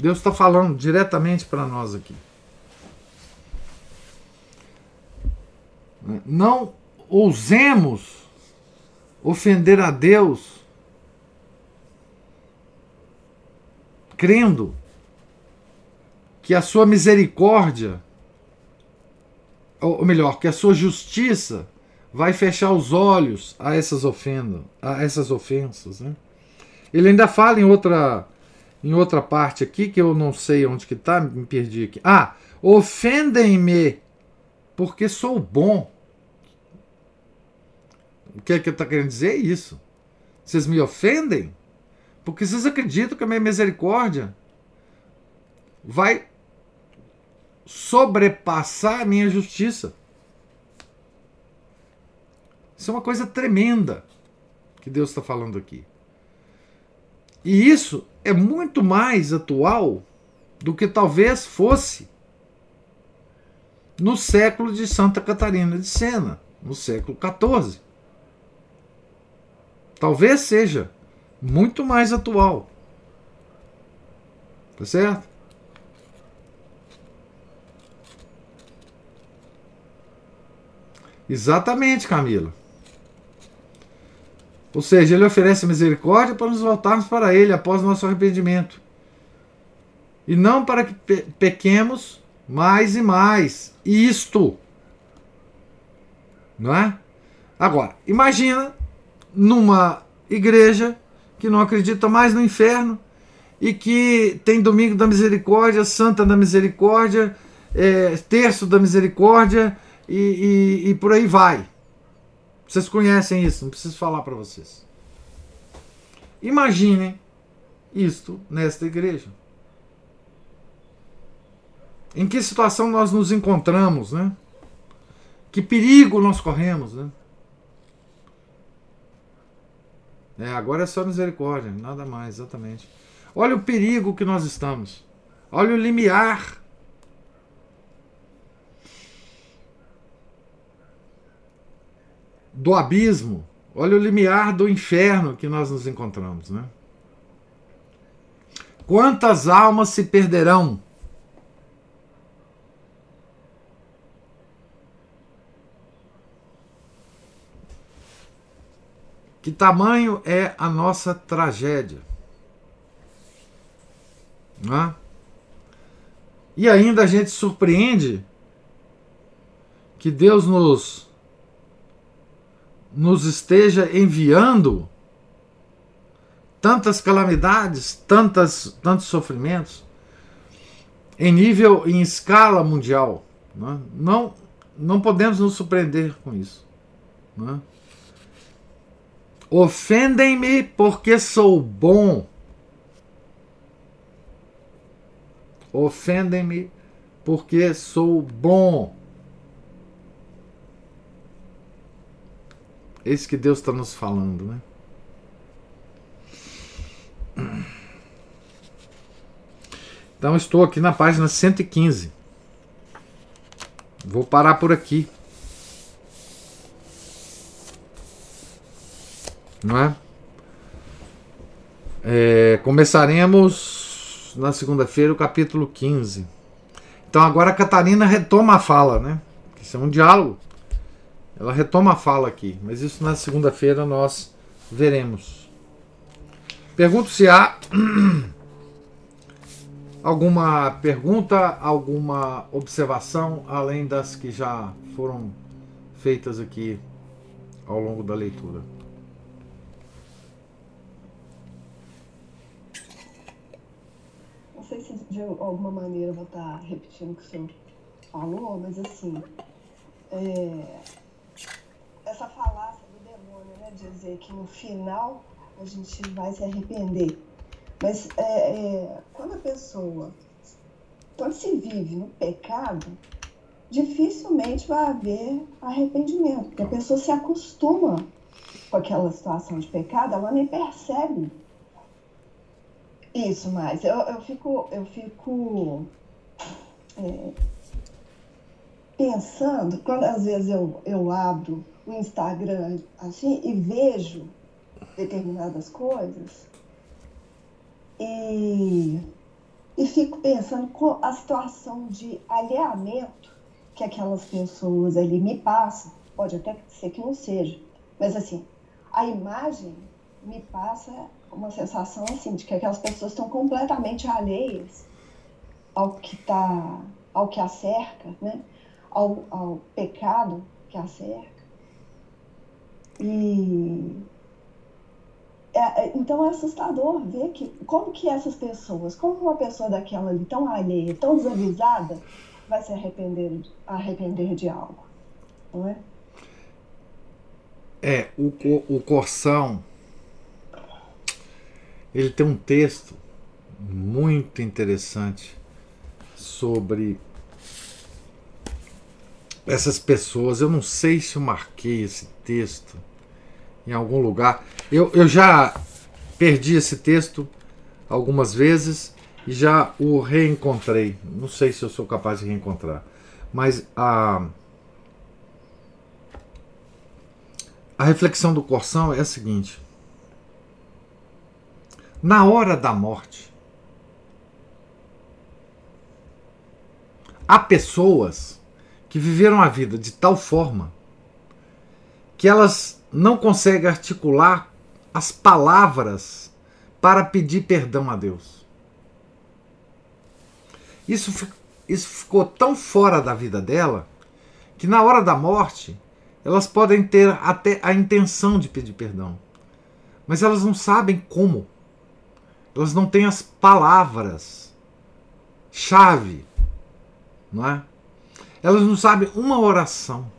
Deus está falando diretamente para nós aqui. Não ousemos ofender a Deus crendo que a sua misericórdia, ou melhor, que a sua justiça vai fechar os olhos a essas ofendas, a essas ofensas. Né? Ele ainda fala em outra, em outra parte aqui que eu não sei onde que está, me perdi aqui. Ah, ofendem-me porque sou bom. O que é que está querendo dizer é isso. Vocês me ofendem porque vocês acreditam que a minha misericórdia vai sobrepassar a minha justiça. Isso é uma coisa tremenda que Deus está falando aqui. E isso é muito mais atual do que talvez fosse no século de Santa Catarina de Sena, no século XIV talvez seja muito mais atual. Tá certo? Exatamente, Camila. Ou seja, ele oferece misericórdia para nos voltarmos para ele após nosso arrependimento. E não para que pe pequemos mais e mais. Isto. Não é? Agora, imagina numa igreja que não acredita mais no inferno e que tem Domingo da Misericórdia, Santa da Misericórdia, é, Terço da Misericórdia e, e, e por aí vai. Vocês conhecem isso, não preciso falar para vocês. Imaginem isto nesta igreja. Em que situação nós nos encontramos, né? Que perigo nós corremos, né? É, agora é só misericórdia, nada mais, exatamente. Olha o perigo que nós estamos. Olha o limiar. Do abismo. Olha o limiar do inferno que nós nos encontramos, né? Quantas almas se perderão? Que tamanho é a nossa tragédia? E ainda a gente surpreende que Deus nos, nos esteja enviando tantas calamidades, tantas, tantos sofrimentos em nível, em escala mundial. Né? Não, não podemos nos surpreender com isso. Né? Ofendem-me porque sou bom. Ofendem-me porque sou bom. Esse que Deus está nos falando, né? Então estou aqui na página 115. Vou parar por aqui. Não é? é começaremos na segunda-feira o capítulo 15. Então agora a Catarina retoma a fala, né? Isso é um diálogo. Ela retoma a fala aqui, mas isso na segunda-feira nós veremos. Pergunto se há [CLEARS THROAT] alguma pergunta, alguma observação além das que já foram feitas aqui ao longo da leitura. Não sei se de alguma maneira eu vou estar repetindo o que o senhor falou, mas assim, é, essa falácia do demônio, né, dizer que no final a gente vai se arrepender. Mas é, é, quando a pessoa, quando se vive no pecado, dificilmente vai haver arrependimento, porque a pessoa se acostuma com aquela situação de pecado, ela nem percebe isso mais. Eu, eu fico, eu fico é, pensando, quando às vezes eu, eu abro o Instagram assim e vejo determinadas coisas e, e fico pensando com a situação de alheamento que aquelas pessoas ali me passam, pode até ser que não seja, mas assim, a imagem me passa uma sensação assim de que aquelas pessoas estão completamente alheias ao que tá, ao que a cerca, né? ao, ao pecado que a cerca. E é, é, então é assustador ver que como que essas pessoas, como uma pessoa daquela ali tão alheia, tão desavisada, vai se arrepender, arrepender de algo, não é? É, o, o Corsão, ele tem um texto muito interessante sobre essas pessoas. Eu não sei se eu marquei esse texto em algum lugar. Eu, eu já perdi esse texto algumas vezes e já o reencontrei. Não sei se eu sou capaz de reencontrar. Mas a, a reflexão do Corsão é a seguinte: na hora da morte, há pessoas que viveram a vida de tal forma que elas não conseguem articular as palavras para pedir perdão a Deus. Isso, isso ficou tão fora da vida dela que na hora da morte elas podem ter até a intenção de pedir perdão, mas elas não sabem como. Elas não têm as palavras chave, não é? Elas não sabem uma oração.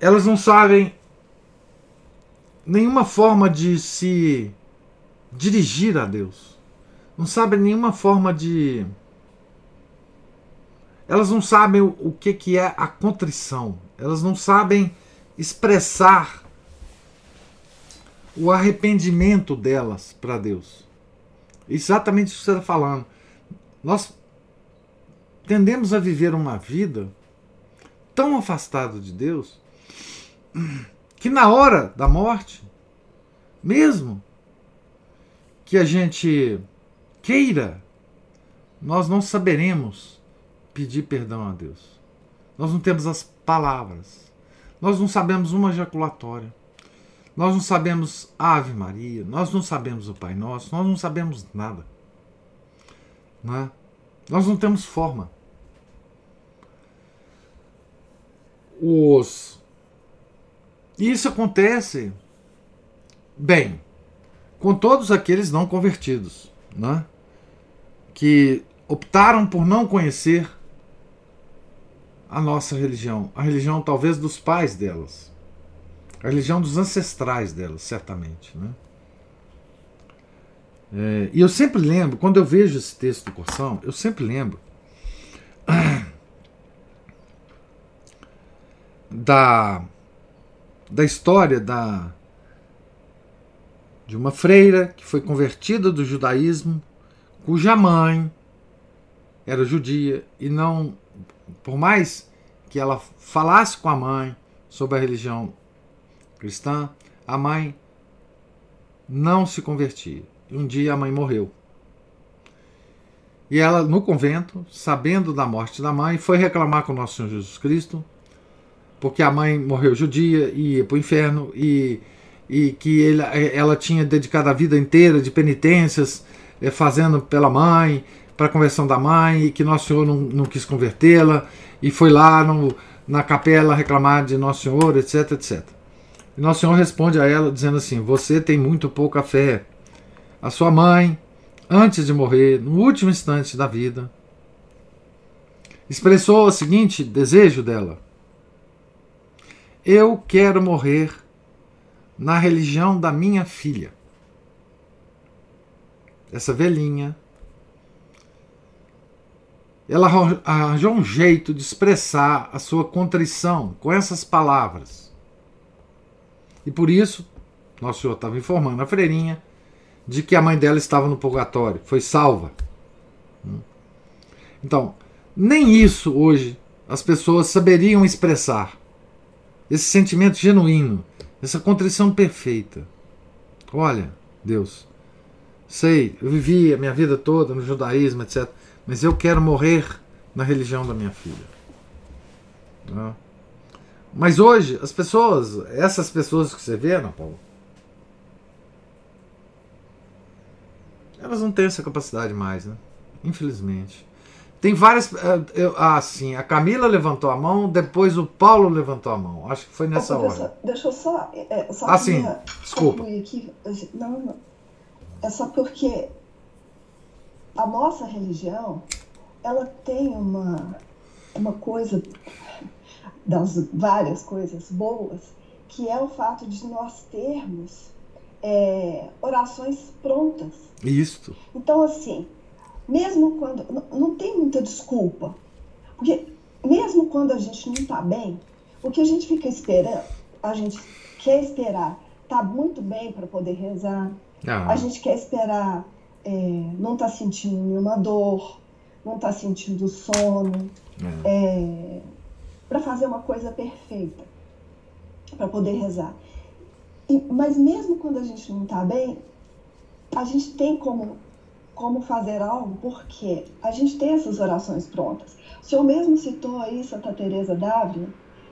Elas não sabem nenhuma forma de se dirigir a Deus. Não sabem nenhuma forma de. Elas não sabem o que, que é a contrição. Elas não sabem expressar o arrependimento delas para Deus. Exatamente isso que você está falando. Nós tendemos a viver uma vida tão afastado de Deus que na hora da morte, mesmo que a gente queira, nós não saberemos pedir perdão a Deus. Nós não temos as palavras. Nós não sabemos uma ejaculatória. Nós não sabemos Ave Maria, nós não sabemos o Pai Nosso, nós não sabemos nada. Não é? Nós não temos forma. Os isso acontece bem com todos aqueles não convertidos, né? que optaram por não conhecer a nossa religião, a religião talvez dos pais delas, a religião dos ancestrais delas, certamente. Né? É, e eu sempre lembro, quando eu vejo esse texto do Corção, eu sempre lembro [CLEARS THROAT] da, da história da, de uma freira que foi convertida do judaísmo, cuja mãe era judia e não, por mais que ela falasse com a mãe sobre a religião cristã, a mãe não se convertia. Um dia a mãe morreu. E ela, no convento, sabendo da morte da mãe, foi reclamar com nosso Senhor Jesus Cristo, porque a mãe morreu judia e ia para o inferno, e, e que ele, ela tinha dedicado a vida inteira de penitências, eh, fazendo pela mãe, para a conversão da mãe, e que Nosso Senhor não, não quis convertê-la, e foi lá no, na capela reclamar de Nosso Senhor, etc, etc. E Nosso Senhor responde a ela dizendo assim: Você tem muito pouca fé. A sua mãe, antes de morrer, no último instante da vida, expressou o seguinte desejo dela: Eu quero morrer na religião da minha filha. Essa velhinha. Ela arranjou um jeito de expressar a sua contrição com essas palavras. E por isso, Nosso Senhor estava informando a freirinha de que a mãe dela estava no purgatório, foi salva. Então, nem isso hoje as pessoas saberiam expressar. Esse sentimento genuíno, essa contrição perfeita. Olha, Deus, sei, eu vivi a minha vida toda no judaísmo, etc. Mas eu quero morrer na religião da minha filha. Não? Mas hoje, as pessoas, essas pessoas que você vê, Ana Paula, elas não têm essa capacidade mais, né? Infelizmente. Tem várias. Ah, sim, a Camila levantou a mão, depois o Paulo levantou a mão. Acho que foi nessa hora. Deixa eu só. É, só ah, sim, desculpa. Aqui. Não, não. É só porque a nossa religião ela tem uma, uma coisa das várias coisas boas, que é o fato de nós termos é, orações prontas. Isso. Então, assim, mesmo quando. Não, tem muita desculpa. Porque mesmo quando a gente não está bem, o que a gente fica esperando, a gente quer esperar tá muito bem para poder rezar. Ah. A gente quer esperar é, não tá sentindo nenhuma dor, não tá sentindo sono. É. É, para fazer uma coisa perfeita, para poder rezar. E, mas mesmo quando a gente não está bem, a gente tem como, como fazer algo, porque a gente tem essas orações prontas. O senhor mesmo citou aí Santa Teresa d'Ávila,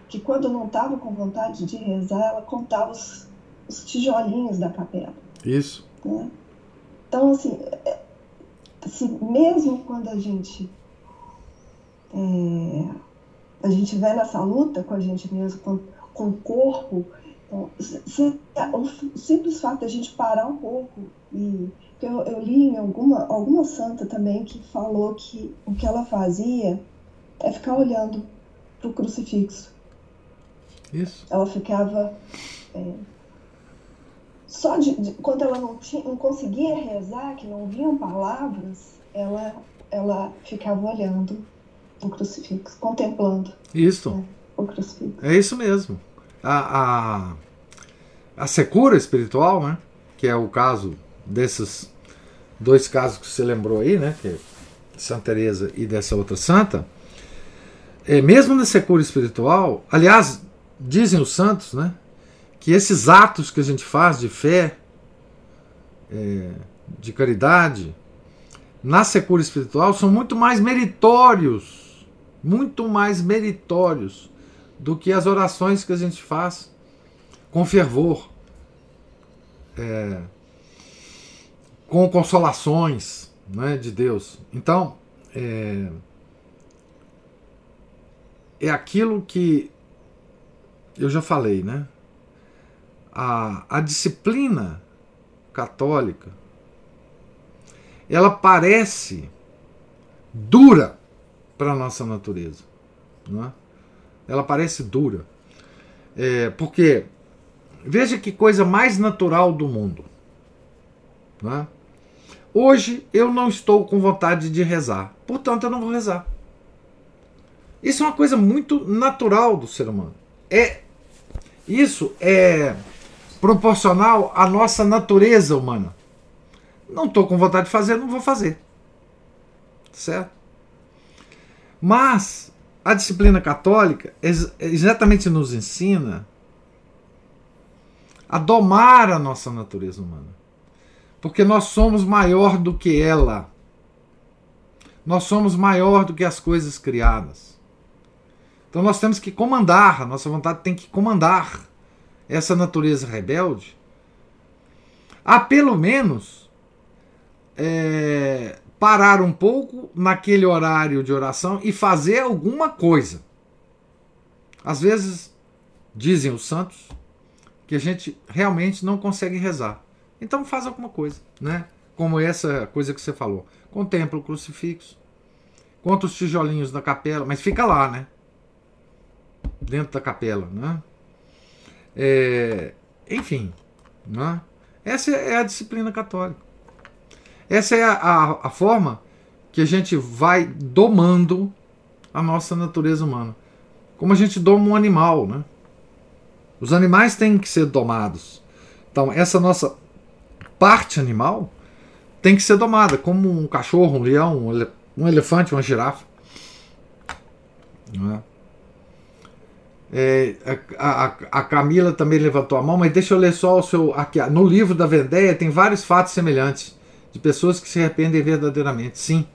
que quando não estava com vontade de rezar, ela contava os, os tijolinhos da capela. Isso. Né? Então, assim, é, assim, mesmo quando a gente é, a gente vai nessa luta com a gente mesmo, com, com o corpo Então, se, o simples fato de a gente parar um pouco e eu, eu li em alguma, alguma santa também que falou que o que ela fazia é ficar olhando para o crucifixo. Isso. Ela ficava. É, só de, de, quando ela não, tinha, não conseguia rezar, que não vinham palavras, ela, ela ficava olhando o crucifixo, contemplando. Isso. Né, o crucifixo. É isso mesmo. A, a, a secura espiritual, né? Que é o caso desses dois casos que você lembrou aí, né? Que é Santa Teresa e dessa outra santa. É, mesmo na secura espiritual, aliás, dizem os santos, né? Que esses atos que a gente faz de fé, é, de caridade, na secura espiritual são muito mais meritórios, muito mais meritórios do que as orações que a gente faz com fervor, é, com consolações né, de Deus. Então, é, é aquilo que eu já falei, né? A, a disciplina católica ela parece dura para a nossa natureza. Não é? ela parece dura. É, porque veja que coisa mais natural do mundo. Né? Hoje eu não estou com vontade de rezar, portanto eu não vou rezar. Isso é uma coisa muito natural do ser humano. É isso é proporcional à nossa natureza humana. Não estou com vontade de fazer, não vou fazer. Certo? Mas a disciplina católica exatamente nos ensina a domar a nossa natureza humana. Porque nós somos maior do que ela. Nós somos maior do que as coisas criadas. Então nós temos que comandar, a nossa vontade tem que comandar essa natureza rebelde a pelo menos é, parar um pouco naquele horário de oração e fazer alguma coisa. Às vezes, dizem os santos, que a gente realmente não consegue rezar. Então faz alguma coisa, né? Como essa coisa que você falou. Contempla o crucifixo, conta os tijolinhos da capela, mas fica lá, né? Dentro da capela, né? É, enfim, né? essa é a disciplina católica. Essa é a, a, a forma que a gente vai domando a nossa natureza humana. Como a gente doma um animal, né? Os animais têm que ser domados. Então, essa nossa parte animal tem que ser domada, como um cachorro, um leão, um, ele, um elefante, uma girafa. Não é? É, a, a, a, Camila também levantou a mão, mas deixa eu ler só o seu. Aqui, no livro da Vendéia tem vários fatos semelhantes de pessoas que se arrependem verdadeiramente. Sim.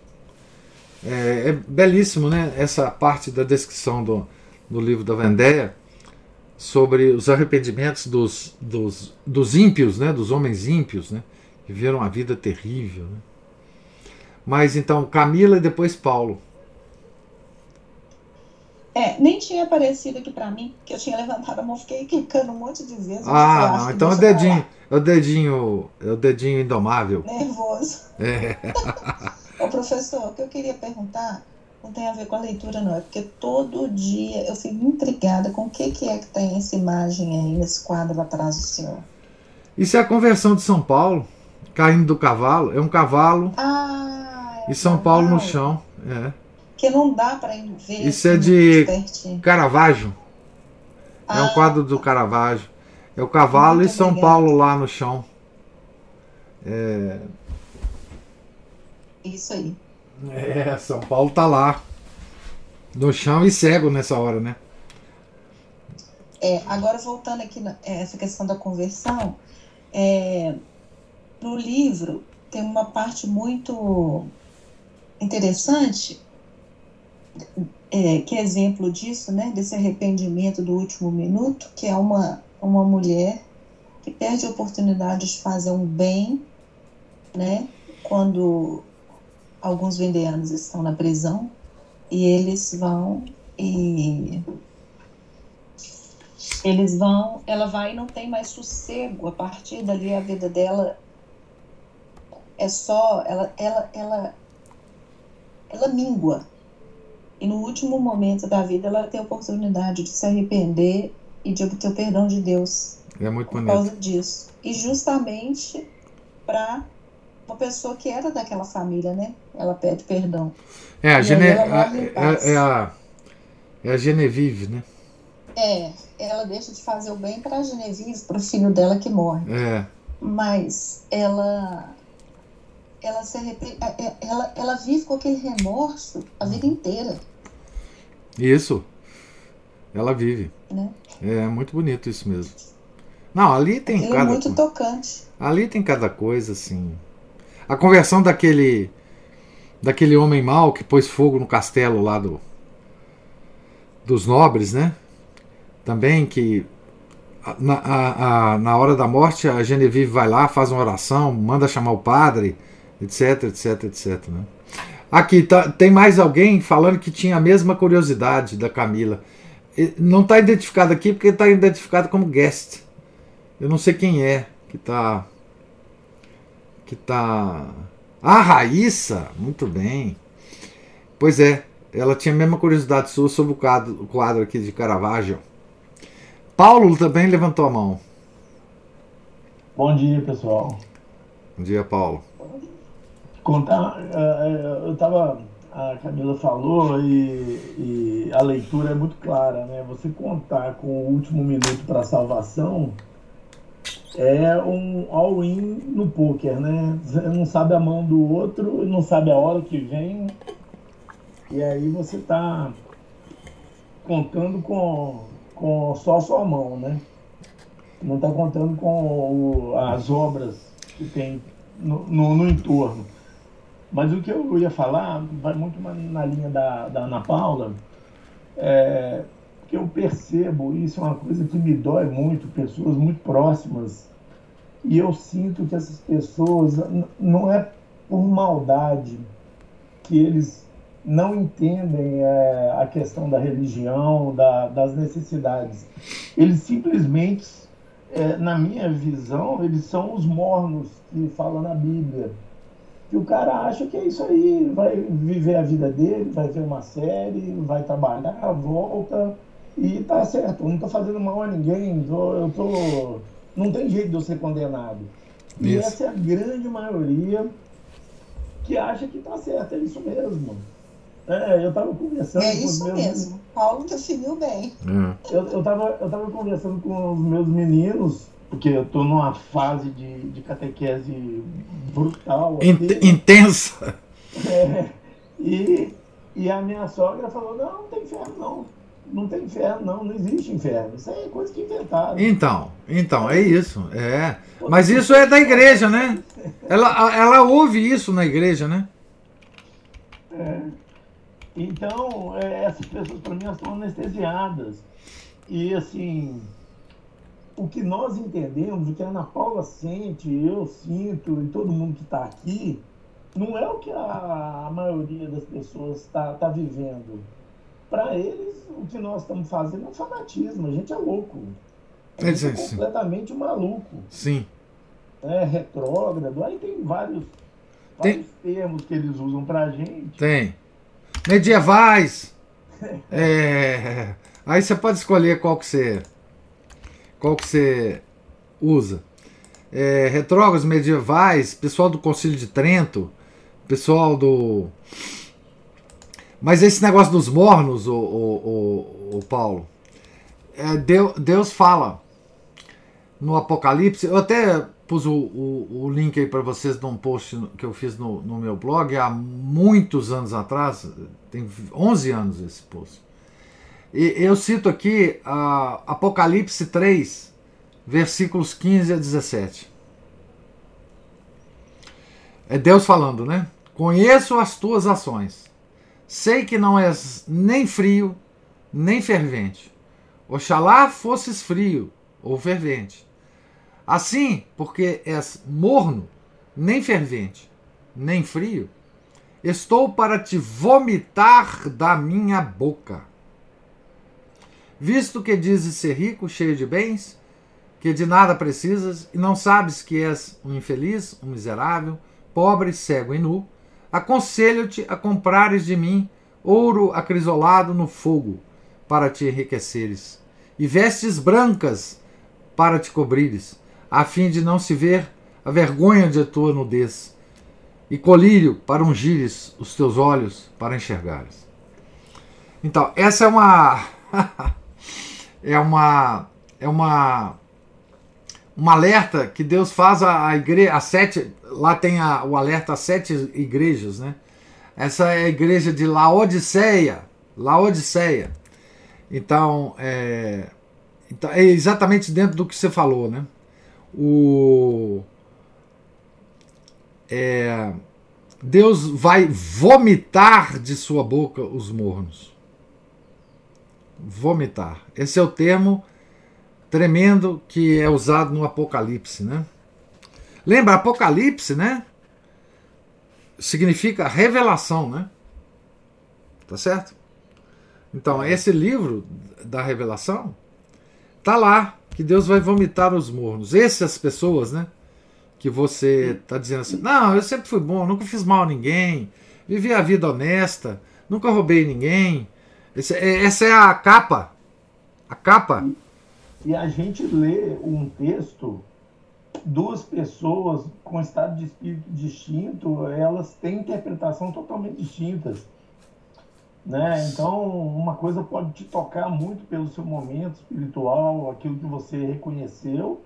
É, é belíssimo, né? Essa parte da descrição do, do livro da Vendéia sobre os arrependimentos dos, dos, dos ímpios, né? Dos homens ímpios, né? Que viveram uma vida terrível. Né? Mas então, Camila e depois Paulo. É, nem tinha aparecido aqui para mim, que eu tinha levantado a mão, fiquei clicando um monte de vezes. Ah, não, então é o dedinho, é o dedinho, é o dedinho indomável. Nervoso. É. [LAUGHS] Ô, professor, o que eu queria perguntar não tem a ver com a leitura, não, é porque todo dia eu fico intrigada com o que, que é que tem essa imagem aí, nesse quadro atrás do senhor. Isso é a conversão de São Paulo, caindo do cavalo, é um cavalo ah, é e São. Paulo no chão. É que não dá para ver. Isso é de Caravaggio. Ah, é um quadro do Caravaggio. É o cavalo e São. Paulo lá no chão. É... Isso aí. É, São Paulo tá lá. No chão e cego nessa hora, né? É, agora voltando aqui na é, essa questão da conversão, é, no livro tem uma parte muito interessante é, que é exemplo disso, né, desse arrependimento do último minuto, que é uma, uma mulher que perde a oportunidade de fazer um bem, né, quando alguns vendeanos estão na prisão e eles vão e eles vão, ela vai e não tem mais sossego. A partir dali a vida dela é só, ela, ela, ela, ela mingua. E no último momento da vida ela tem a oportunidade de se arrepender e de obter o perdão de Deus. É muito por bonito. causa disso. E justamente para uma pessoa que era daquela família, né? Ela pede perdão. É, a, Gene... a- é, a, é a Genevieve, né? É, ela deixa de fazer o bem para Genevieve, para o filho dela que morre. É, Mas ela ela se arrepende, ela, ela vive com aquele remorso a vida inteira, isso. Ela vive. né? É muito bonito isso mesmo. Não, ali tem é cada muito co- tocante. ali tem cada coisa assim. A conversão daquele daquele homem mau que pôs fogo no castelo lá do dos nobres, né? Também que na, a- a- na hora da morte a Genevieve vai lá, faz uma oração, manda chamar o padre, etc, etc, etc. Né? Aqui tá- tem mais alguém falando que tinha a mesma curiosidade da Camila. Não está identificado aqui porque está identificado como guest. Eu não sei quem é que está. Que tá. Ah, Raíssa! Muito bem. Pois é, ela tinha a mesma curiosidade sua sobre o quadro, o quadro aqui de Caravaggio. Paulo também levantou a mão. Bom dia, pessoal. Bom dia, Paulo. Contar, eh, eh, eu estava, a Camila falou e, e a leitura é muito clara, né? Você contar com o último minuto para salvação é um all-in no poker, né? Você não sabe a mão do outro, não sabe a hora que vem e aí você está contando com, com só a sua mão, né? Não está contando com as obras que tem no, no, no entorno. Mas o que eu ia falar vai muito na linha da, da Ana Paula, é, que eu percebo, isso é uma coisa que me dói muito, pessoas muito próximas, e eu sinto que essas pessoas, não é por maldade que eles não entendem é, a questão da religião, da, das necessidades. Eles simplesmente, é, na minha visão, eles são os mornos que falam na Bíblia que o cara acha que é isso aí, vai viver a vida dele, vai ver uma série, vai trabalhar, volta e tá certo. Eu não tô fazendo mal a ninguém, tô- eu tô. Não tem jeito de eu ser condenado. E Isso. essa é a grande maioria que acha que tá certo, é isso mesmo. É, eu tava conversando É com os isso meus mesmo. Paulo definiu bem. É. eu, eu, tava, eu tava conversando com os meus meninos, porque eu tô numa fase de, de catequese brutal. aqui. Int- intensa. É, e, e a minha sogra falou, não, não tem inferno não. Não tem inferno não, não existe inferno. Isso aí é coisa que inventaram. Então, então, é isso. É. Mas isso é da igreja, né? Ela, ela ouve isso na igreja, né? Então, é, essas pessoas para mim elas estão anestesiadas. E assim, o que nós entendemos, o que a Ana Paula sente, eu sinto e todo mundo que está aqui, não é o que a, maioria das pessoas está tá vivendo. Para eles, o que nós estamos fazendo é um fanatismo, a gente é louco. A É, gente é sim. completamente maluco. Sim. É retrógrado, aí tem vários, Tem- vários termos que eles usam pra gente. Tem. Medievais. [LAUGHS] É, aí você pode escolher qual que você qual que você usa. É, retrógrados medievais, pessoal do Concílio de Trento, pessoal do. Mas esse negócio dos mornos, o, o, o, o Paulo, é, Deu- Deus fala no Apocalipse. Eu até pus o, o, o link aí para vocês num post que eu fiz no, no meu blog há muitos anos atrás, tem 11 anos esse post. E eu cito aqui a Apocalipse 3, versículos 15 a 17. É Deus falando, né? Conheço as tuas ações. Sei que não és nem frio, nem fervente. Oxalá fosses frio ou fervente. Assim, porque és morno, nem fervente, nem frio, estou para te vomitar da minha boca. Visto que dizes ser rico, cheio de bens, que de nada precisas, e não sabes que és um infeliz, um miserável, pobre, cego e nu, aconselho-te a comprares de mim ouro acrisolado no fogo, para te enriqueceres, e vestes brancas para te cobrires, a fim de não se ver a vergonha de tua nudez, e colírio para ungires os teus olhos para enxergares. Então, essa é uma [LAUGHS] é uma é uma um alerta que Deus faz a, a igreja, a sete, lá tem a, o alerta a sete igrejas, né? Essa é a igreja de Laodiceia, Laodiceia. Então, é, então, é exatamente dentro do que você falou, né? O é, Deus vai vomitar de sua boca os mornos. Vomitar. Esse é o termo tremendo que é usado no Apocalipse, né? Lembra, Apocalipse, né? Significa revelação, né? Tá certo? Então, esse livro da revelação tá lá que Deus vai vomitar os mornos. Essas pessoas, né? Que você tá dizendo assim: "Não, eu sempre fui bom, nunca fiz mal a ninguém, vivi a vida honesta, nunca roubei ninguém". É, essa é a capa. A capa e a gente lê um texto, duas pessoas com estado de espírito distinto, elas têm interpretação totalmente distintas. Né? Então, uma coisa pode te tocar muito pelo seu momento espiritual, aquilo que você reconheceu,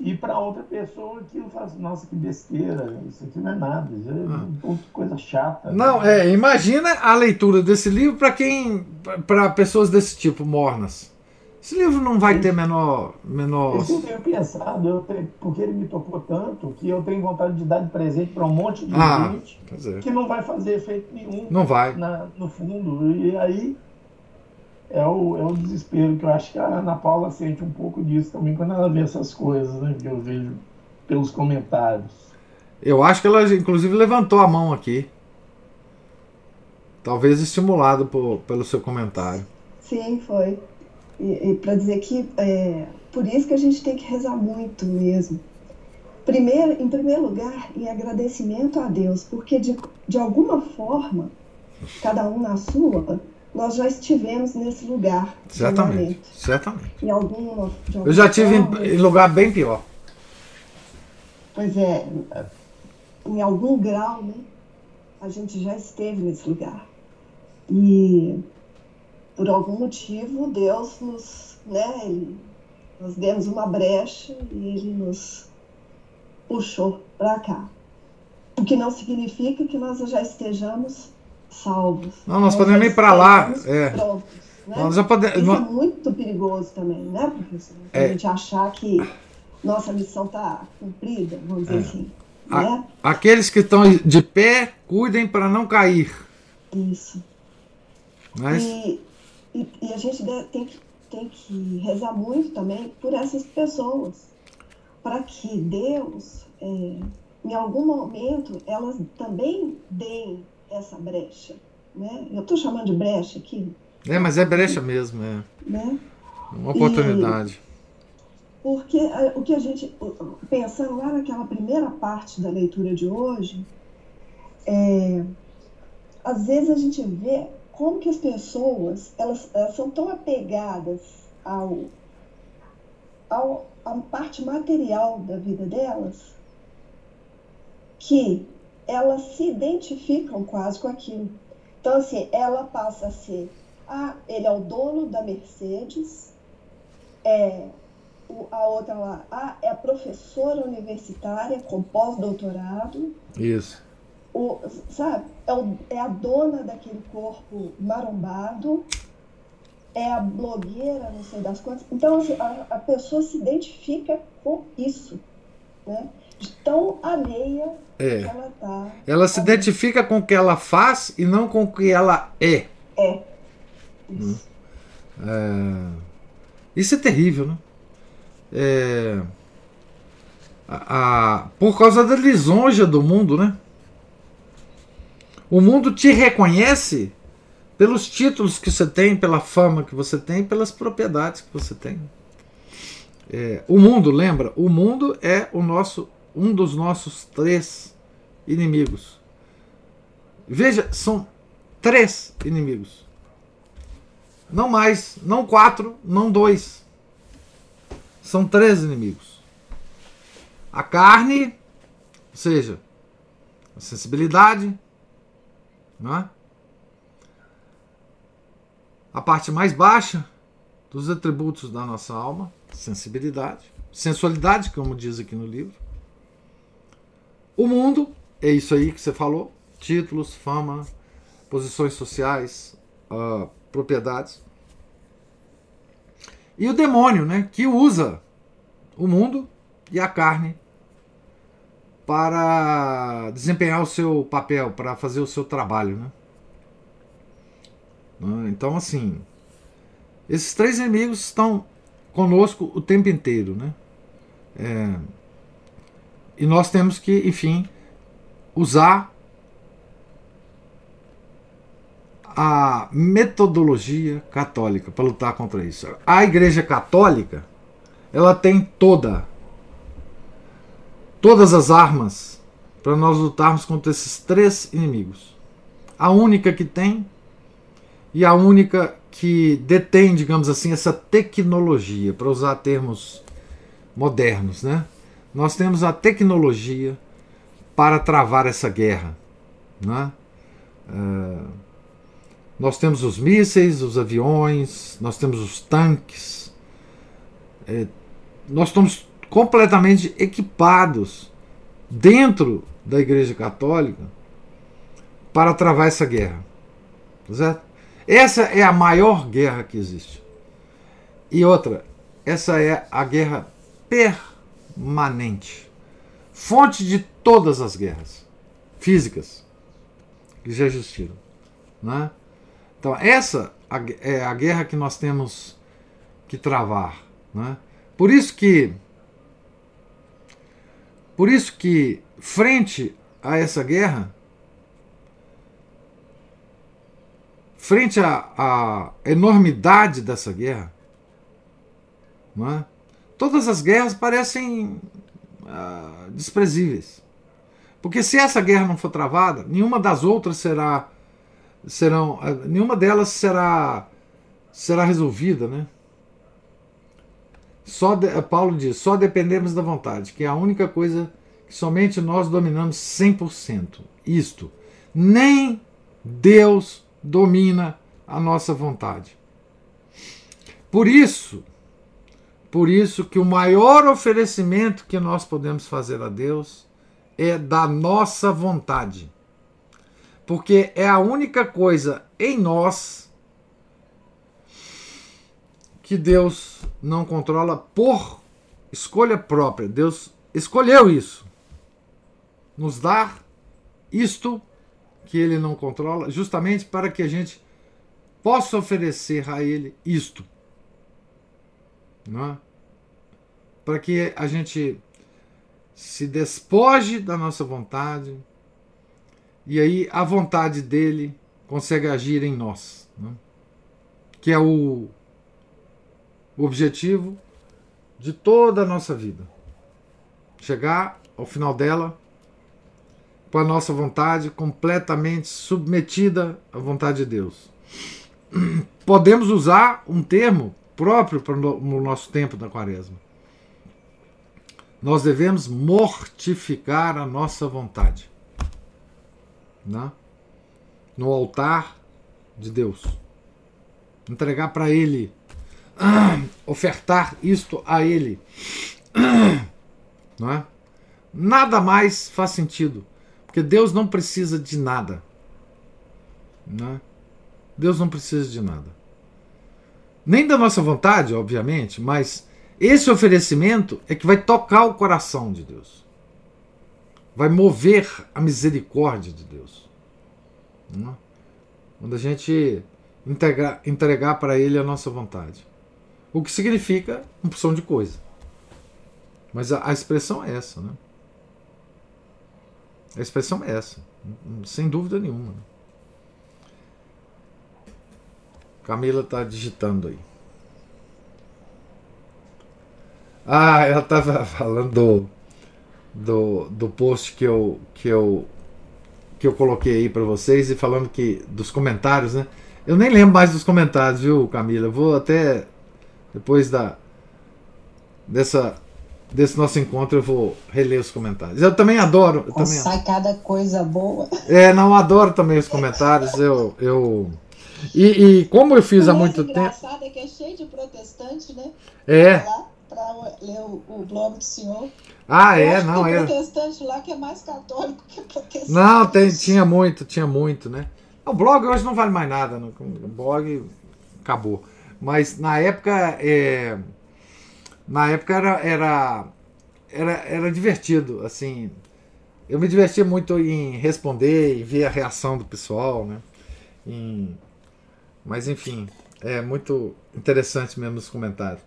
e para outra pessoa aquilo assim, nossa, que besteira, isso aqui não é nada, isso é ah. coisa chata. Não, né? é, imagina a leitura desse livro para quem, para pessoas desse tipo, mornas. Esse livro não vai ter menor. menor... Eu tenho pensado, eu tenho, porque ele me tocou tanto, que eu tenho vontade de dar de presente para um monte de ah, gente que não vai fazer efeito nenhum. Não vai. Na, no fundo. E aí é o, é o desespero que eu acho que a Ana Paula sente um pouco disso também quando ela vê essas coisas, né? Que eu vejo pelos comentários. Eu acho que ela, inclusive, levantou a mão aqui. Talvez estimulado por, pelo seu comentário. Sim, foi. E, e para dizer que é por isso que a gente tem que rezar muito mesmo. Primeiro, em primeiro lugar, em agradecimento a Deus, porque de, de alguma forma, cada um na sua, nós já estivemos nesse lugar. Certamente. Certamente. Em algum, Eu já tive forma, em lugar bem pior. Pois é, em algum grau, né? A gente já esteve nesse lugar. E por algum motivo, Deus nos, né, ele, nós demos uma brecha e ele nos puxou para cá. O que não significa que nós já estejamos salvos. Não, nós, podemos ir para lá. É. Prontos, né? nós já podemos, Isso é muito perigoso também, né, professor? É. A gente achar que nossa missão está cumprida, vamos dizer é. assim. A, né? Aqueles que estão de pé, cuidem para não cair. Isso. Mas... E, e, e a gente tem que, tem que rezar muito também por essas pessoas, para que Deus, é, em algum momento, elas também deem essa brecha. Né? Eu estou chamando de brecha aqui. É, mas é brecha mesmo, é. Né? Uma oportunidade. E, porque o que a gente, pensando lá naquela primeira parte da leitura de hoje, é, às vezes a gente vê como que as pessoas elas, elas são tão apegadas ao, ao à parte material da vida delas que elas se identificam quase com aquilo. Então assim, ela passa a ser ah, ele é o dono da Mercedes, é a outra lá, ah, é a professora universitária com pós-doutorado. Isso o, sabe, é, o, é a dona daquele corpo marombado, é a blogueira, não sei das quantas. Então, assim, a, a pessoa se identifica com isso, né? De tão alheia é. que ela está. Ela se identifica com o que ela faz e não com o que ela é. É. Isso. Hum. É... Isso é terrível, né? É... A, a, por causa da lisonja do mundo, né? O mundo te reconhece pelos títulos que você tem, pela fama que você tem, pelas propriedades que você tem. É, o mundo, lembra? O mundo é o nosso, um dos nossos três inimigos. Veja, são três inimigos. Não mais, não quatro, não dois. São três inimigos. A carne, ou seja, a sensibilidade, não é? a parte mais baixa dos atributos da nossa alma, sensibilidade, sensualidade, como diz aqui no livro. O mundo, é isso aí que você falou: títulos, fama, posições sociais, uh, propriedades. E o demônio, né, que usa o mundo e a carne para desempenhar o seu papel, para fazer o seu trabalho, né? Né? Então, assim, esses três inimigos estão conosco o tempo inteiro. Né? É, e nós temos que, enfim, usar a metodologia católica para lutar contra isso. A Igreja Católica, ela tem toda todas as armas para nós lutarmos contra esses três inimigos. A única que tem e a única que detém, digamos assim, essa tecnologia, para usar termos modernos, né? Nós temos a tecnologia para travar essa guerra, né? Nós temos os mísseis, os aviões, nós temos os tanques, é, nós estamos completamente equipados dentro da Igreja Católica para travar essa guerra, certo? Essa é a maior guerra que existe. E outra, essa é a guerra permanente. Fonte de todas as guerras físicas que já existiram. Né? Então, essa é a guerra que nós temos que travar. Né? Por isso que. Por isso que, frente a essa guerra, frente à, enormidade dessa guerra, é? Todas as guerras parecem ah, desprezíveis. Porque se essa guerra não for travada, nenhuma das outras será serão ah, nenhuma delas será será resolvida, né? Só de, Paulo diz, só dependemos da vontade, que é a única coisa que somente nós dominamos 100%. Isto, nem Deus domina a nossa vontade. Por isso, por isso que o maior oferecimento que nós podemos fazer a Deus é da nossa vontade. Porque é a única coisa em nós que Deus não controla por escolha própria. Deus escolheu isso. Nos dar isto que ele não controla, justamente para que a gente possa oferecer a ele isto. É? Para que a gente se despoje da nossa vontade e aí a vontade dele consegue agir em nós, é? que é o objetivo de toda a nossa vida. Chegar ao final dela com a nossa vontade completamente submetida à vontade de Deus. [CLEARS THROAT] Podemos usar um termo próprio para o nosso tempo da quaresma. Nós devemos mortificar a nossa vontade né? no altar de Deus. Entregar para Ele, [CLEARS THROAT] ofertar isto a Ele. [CLEARS THROAT] Não é? Nada mais faz sentido porque Deus não precisa de nada. Né? Deus não precisa de nada. Nem da nossa vontade, obviamente, mas esse oferecimento é que vai tocar o coração de Deus. Vai mover a misericórdia de Deus. Né? Quando a gente entregar, entregar para Ele a nossa vontade. O que significa uma porção de coisa. Mas a, a expressão é essa, né? A expressão é essa, sem dúvida nenhuma. Camila está digitando aí. Ah, ela estava [LAUGHS] falando do, do, do post que eu, que eu que eu coloquei aí para vocês e falando que dos comentários, né? Eu nem lembro mais dos comentários, viu, Camila? Eu vou até depois da dessa desse nosso encontro eu vou reler os comentários. Eu também adoro. Eu também, sai cada coisa boa. É, não adoro também os comentários. Eu eu e, e como eu fiz há muito tempo. O engraçado é que é cheio de protestante, né? É. Para ler o, o blog do senhor. Ah, é, não, tem é. protestante lá que é mais católico que protestante. Não, tem, tinha muito, tinha muito, né? O blog hoje não vale mais nada, não. o blog acabou. Mas na época, é, na época era, era, era, era divertido, assim. Eu me divertia muito em responder e ver a reação do pessoal, né? Em, mas enfim, é muito interessante mesmo os comentários.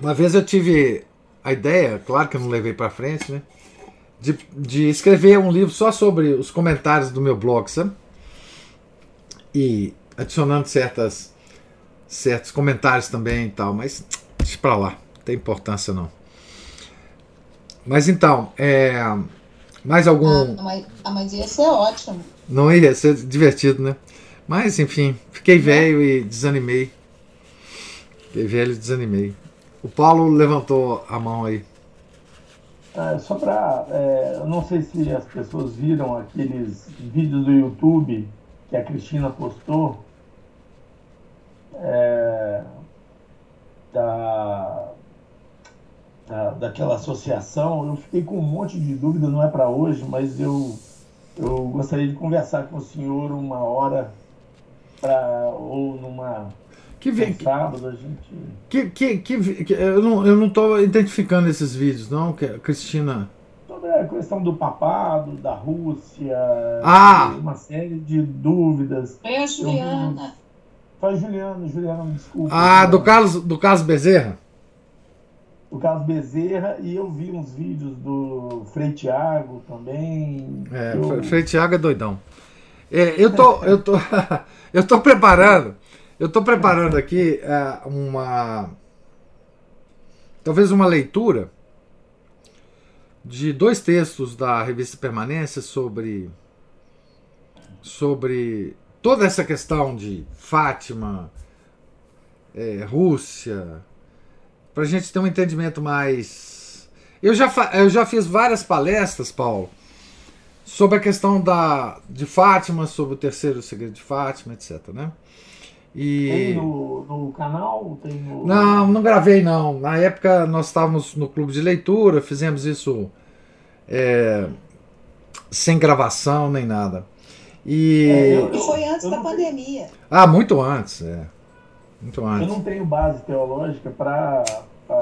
Uma vez eu tive a ideia, claro que eu não levei para frente, né? De, de escrever um livro só sobre os comentários do meu blog, sabe? E adicionando certas, certos comentários também e tal, mas deixa pra lá, não tem importância não. Mas então, é, mais algum. Ah, mas, ah, mas ia ser ótimo. Não ia ser divertido, né? Mas enfim, fiquei velho e desanimei. Fiquei velho e desanimei. O Paulo levantou a mão aí. É, só para. É, eu não sei se as pessoas viram aqueles vídeos do YouTube que a Cristina postou. É, da, da, daquela associação. Eu fiquei com um monte de dúvidas, não é para hoje, mas eu, eu gostaria de conversar com o senhor uma hora pra, ou numa que vem. Que, sábado a gente. Que, que, que, que, eu não eu não estou identificando esses vídeos, não, que Cristina. Sobre a questão do papado, da Rússia. Ah! Uma série de dúvidas. Foi a Juliana. Foi a Juliana, Juliana, me desculpa. Ah, do Carlos, do Carlos Bezerra? Do Carlos Bezerra, e eu vi uns vídeos do Frei Tiago também. É, eu... Frei Tiago é doidão. É, eu tô, eu tô, [LAUGHS] eu tô preparando eu estou preparando aqui uh, uma. Talvez uma leitura de dois textos da revista Permanência sobre. sobre toda essa questão de Fátima, é, Rússia, para a gente ter um entendimento mais. Eu já, eu já fiz várias palestras, Paulo, sobre a questão da, de Fátima, sobre o terceiro segredo de Fátima, etc. Né? E... Tem no, no canal? Tem no... Não, não gravei não. Na época nós estávamos no clube de leitura, fizemos isso é, sem gravação nem nada. E é, eu, foi antes da pandemia. Ah, muito antes, é. Muito antes. Eu não tenho base teológica para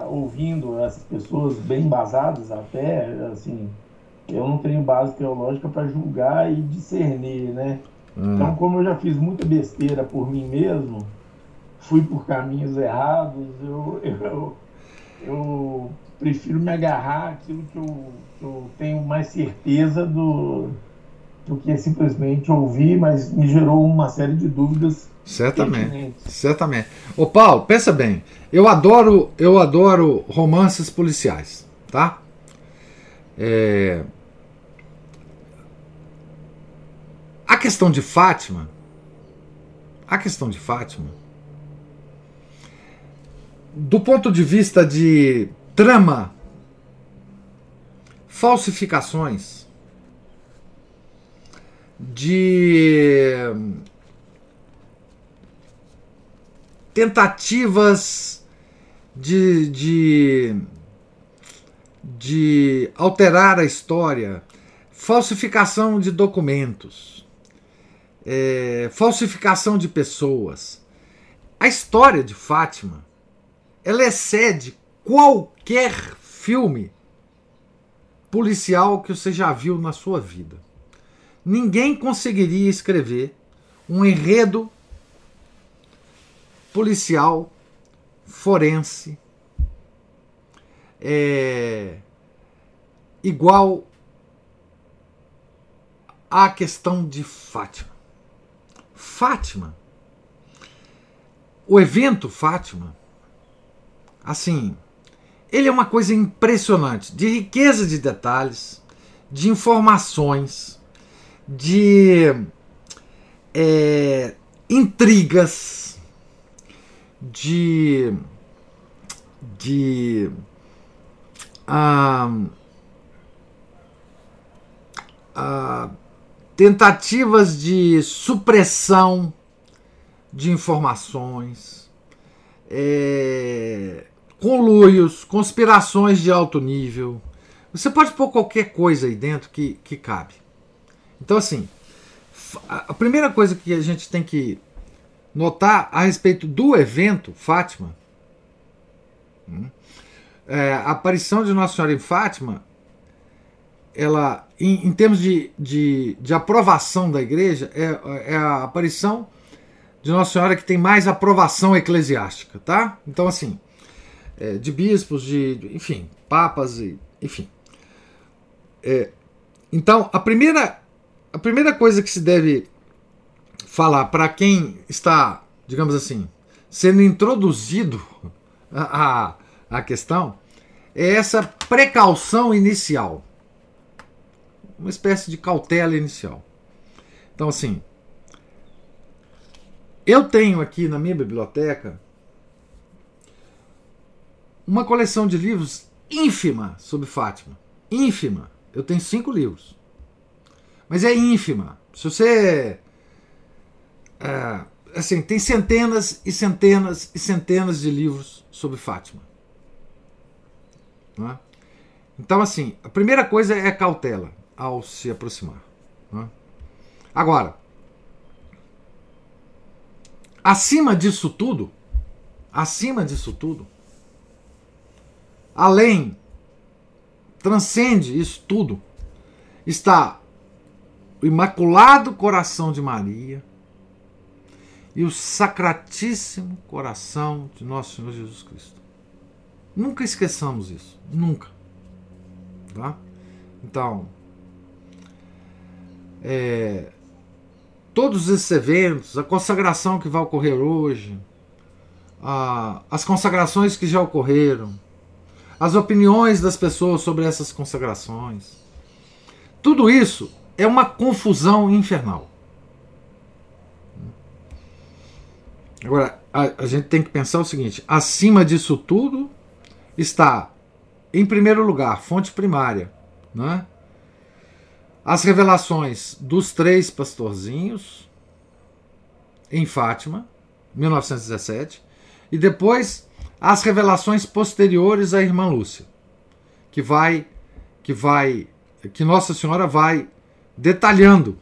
ouvindo essas pessoas bem embasadas até, assim, eu não tenho base teológica para julgar e discernir, né? Hum. Então, como eu já fiz muita besteira por mim mesmo, fui por caminhos errados, eu, [LAUGHS] eu, eu prefiro me agarrar àquilo que eu, que eu tenho mais certeza do, do que simplesmente ouvir, mas me gerou uma série de dúvidas. Certamente, certamente. Ô Paulo, pensa bem. Eu adoro, eu adoro romances policiais, tá? É, A questão de Fátima, a questão de Fátima, do ponto de vista de trama, falsificações, de tentativas de, de, de alterar a história, falsificação de documentos é, falsificação de pessoas. A história de Fátima ela excede qualquer filme policial que você já viu na sua vida. Ninguém conseguiria escrever um enredo policial forense é, igual à questão de Fátima. Fátima. O evento Fátima, assim, ele é uma coisa impressionante, de riqueza de detalhes, de informações, de é, intrigas, de, de ah, ah, tentativas de supressão de informações, é, conluios, conspirações de alto nível. Você pode pôr qualquer coisa aí dentro que, que cabe. Então, assim, a primeira coisa que a gente tem que notar a respeito do evento Fátima, hum, é, a aparição de Nossa Senhora em Fátima, ela, em, em termos de, de, de, aprovação da igreja, é, é, a aparição de Nossa Senhora que tem mais aprovação eclesiástica, tá? Então, assim, é, de bispos, de, enfim, papas, e, enfim. É, então, a primeira, a primeira coisa que se deve falar para quem está, digamos assim, sendo introduzido à, à questão é essa precaução inicial. Uma espécie de cautela inicial. Então, assim, eu tenho aqui na minha biblioteca uma coleção de livros ínfima sobre Fátima. Ínfima. Eu tenho cinco livros. Mas é ínfima. Se você é, assim, tem centenas e centenas e centenas de livros sobre Fátima. É? Então, assim, a primeira coisa é cautela ao se aproximar. É? Agora, acima disso tudo, acima disso tudo, além, transcende isso tudo, está o Imaculado Coração de Maria, e o Sacratíssimo Coração de Nosso Senhor Jesus Cristo. Nunca esqueçamos isso, nunca. Tá? Então, é, todos esses eventos, a consagração que vai ocorrer hoje, a, as consagrações que já ocorreram, as opiniões das pessoas sobre essas consagrações, tudo isso é uma confusão infernal. Agora, a, a gente tem que pensar o seguinte: acima disso tudo está, em primeiro lugar, fonte primária, né? As revelações dos três pastorzinhos em Fátima, 1917, e depois as revelações posteriores à irmã Lúcia, que vai que vai que Nossa Senhora vai detalhando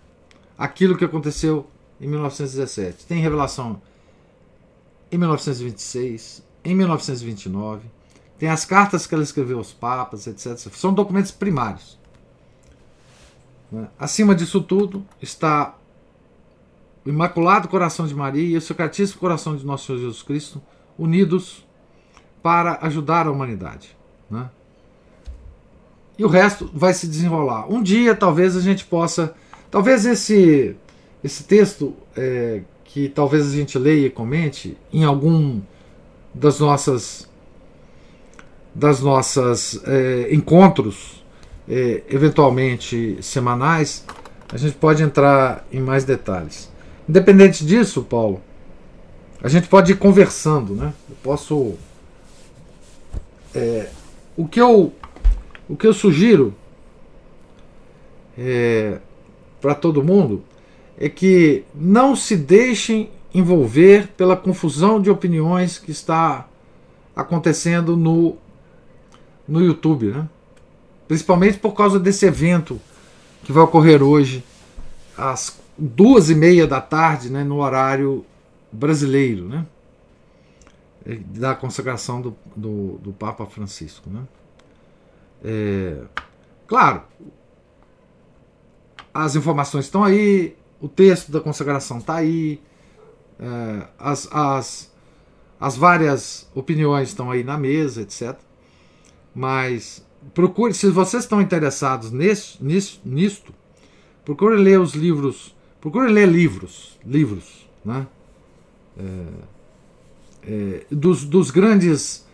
aquilo que aconteceu em 1917. Tem revelação em 1926, em 1929. Tem as cartas que ela escreveu aos papas, etc. São documentos primários. Né? Acima disso tudo está o Imaculado Coração de Maria e o Sacratíssimo Coração de Nosso Senhor Jesus Cristo, unidos para ajudar a humanidade. Né? E o resto vai se desenrolar. Um dia, talvez a gente possa. Talvez esse, esse texto é, que talvez a gente leia e comente em algum das nossas das nossas é, encontros é, eventualmente semanais a gente pode entrar em mais detalhes independente disso Paulo a gente pode ir conversando né eu posso é, o que eu o que eu sugiro é, para todo mundo é que não se deixem envolver pela confusão de opiniões que está acontecendo no, no YouTube, né? Principalmente por causa desse evento que vai ocorrer hoje às duas e meia da tarde, né, no horário brasileiro, né, da consagração do, do, do Papa Francisco. Né. É, claro, as informações estão aí, o texto da consagração está aí, é, as, as, as várias opiniões estão aí na mesa, etc. Mas procure, se vocês estão interessados nisso, nisso, nisto, procure ler os livros, procure ler livros, livros, né? É, é, dos, dos grandes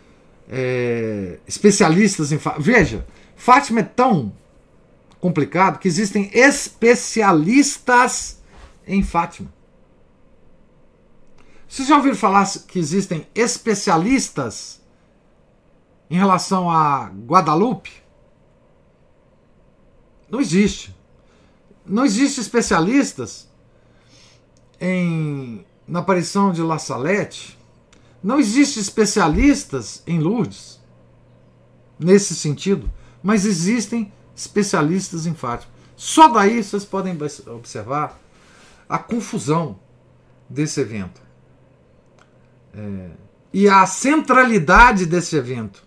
é, especialistas em Fátima. Veja, Fátima é tão complicado que existem especialistas em Fátima. Vocês já ouviram falar que existem especialistas em relação a Guadalupe? Não existe. Não existe especialistas em na aparição de La Salette. Não existe especialistas em Lourdes nesse sentido, mas existem especialistas em Fátima. Só daí vocês podem observar a confusão desse evento. É, e a centralidade desse evento.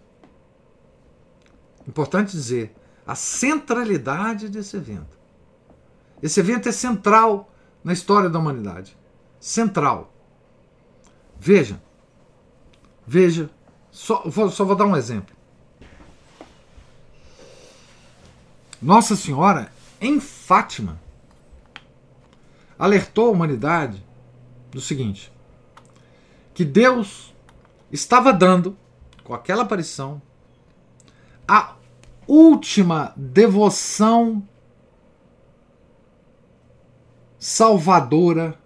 Importante dizer, a centralidade desse evento. Esse evento é central na história da humanidade. Central. Veja, veja, só vou, só vou dar um exemplo. Nossa Senhora, em Fátima, alertou a humanidade do seguinte: que Deus estava dando, com aquela aparição, a última devoção salvadora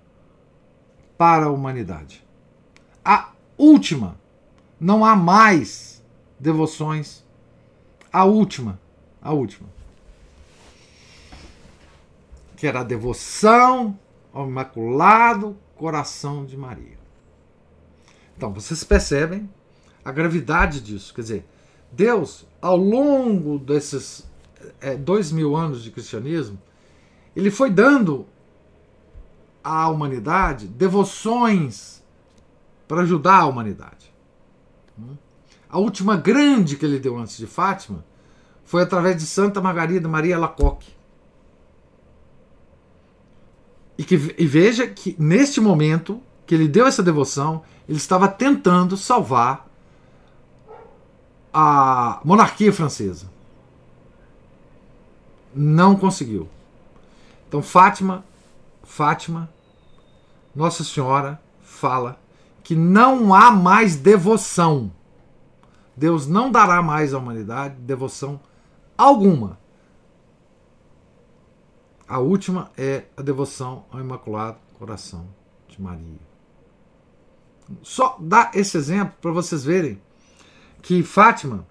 para a humanidade. A última. Não há mais devoções. A última. A última que era a devoção ao Imaculado Coração de Maria. Então, vocês percebem a gravidade disso. Quer dizer, Deus, ao longo desses é, dois mil anos de cristianismo, ele foi dando à humanidade devoções para ajudar a humanidade. A última grande que ele deu antes de Fátima foi através de Santa Margarida Maria Lacoque. E, que, e veja que neste momento que ele deu essa devoção, ele estava tentando salvar a monarquia francesa. Não conseguiu. Então Fátima, Fátima, Nossa Senhora fala que não há mais devoção. Deus não dará mais à humanidade devoção alguma. A última é a devoção ao Imaculado Coração de Maria. Só dar esse exemplo para vocês verem que Fátima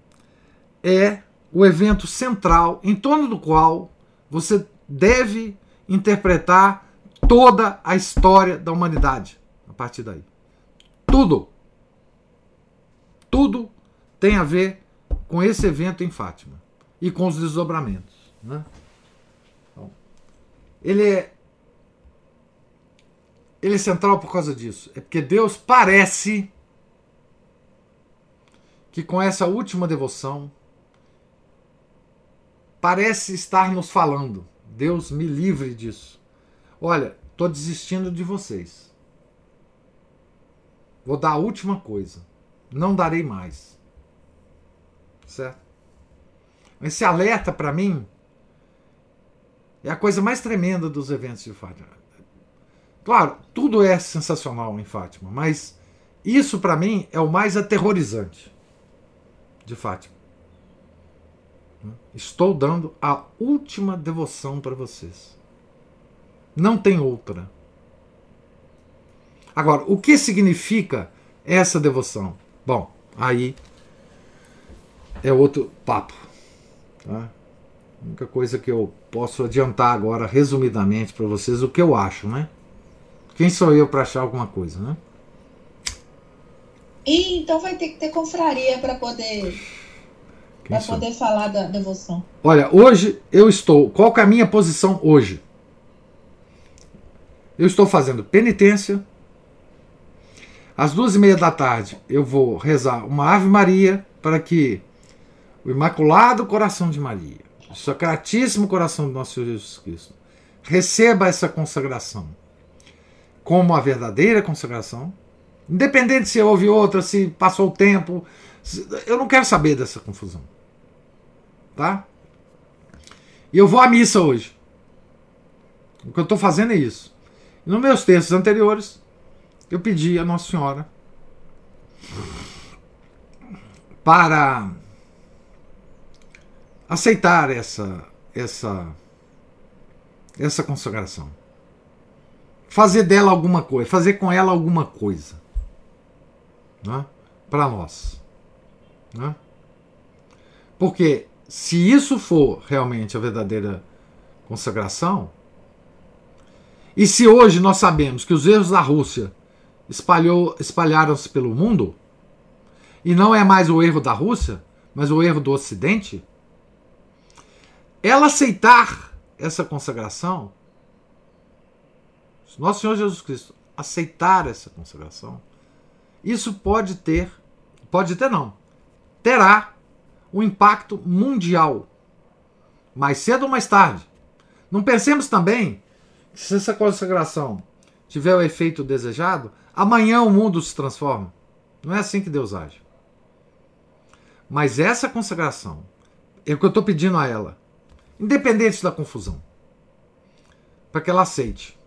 é o evento central em torno do qual você deve interpretar toda a história da humanidade a partir daí. Tudo. Tudo tem a ver com esse evento em Fátima e com os desdobramentos. Né? ele é ele é central por causa disso. É porque Deus parece que com essa última devoção parece estar nos falando. Deus me livre disso. Olha, estou desistindo de vocês. Vou dar a última coisa. Não darei mais. Certo? Esse alerta para mim é a coisa mais tremenda dos eventos de Fátima. Claro, tudo é sensacional em Fátima, mas isso para mim é o mais aterrorizante de Fátima. Estou dando a última devoção para vocês. Não tem outra. Agora, o que significa essa devoção? Bom, aí é outro papo. Tá? A única coisa que eu posso adiantar agora, resumidamente, para vocês, o que eu acho, né? Quem sou eu para achar alguma coisa, né? E então vai ter que ter confraria para poder para poder falar da devoção. Olha, hoje eu estou. Qual é a minha posição hoje? Eu estou fazendo penitência. Às duas e meia da tarde eu vou rezar uma Ave Maria para que o Imaculado Coração de Maria Sacratíssimo coração do nosso Senhor Jesus Cristo, receba essa consagração como a verdadeira consagração, independente se houve outra, se passou o tempo, eu não quero saber dessa confusão. Tá? E eu vou à missa hoje. O que eu estou fazendo é isso. Nos meus textos anteriores, eu pedi a Nossa Senhora para aceitar essa essa essa consagração. Fazer dela alguma coisa, fazer com ela alguma coisa. Né? Para nós. Né? Porque se isso for realmente a verdadeira consagração, e se hoje nós sabemos que os erros da Rússia espalharam-se pelo mundo, e não é mais o erro da Rússia, mas o erro do Ocidente, ela aceitar essa consagração, nosso Senhor Jesus Cristo aceitar essa consagração, isso pode ter, pode ter não, terá um impacto mundial. Mais cedo ou mais tarde. Não pensemos também que se essa consagração tiver o efeito desejado, amanhã o mundo se transforma. Não é assim que Deus age. Mas essa consagração, é o que eu estou pedindo a ela, independente da confusão, para que ela aceite.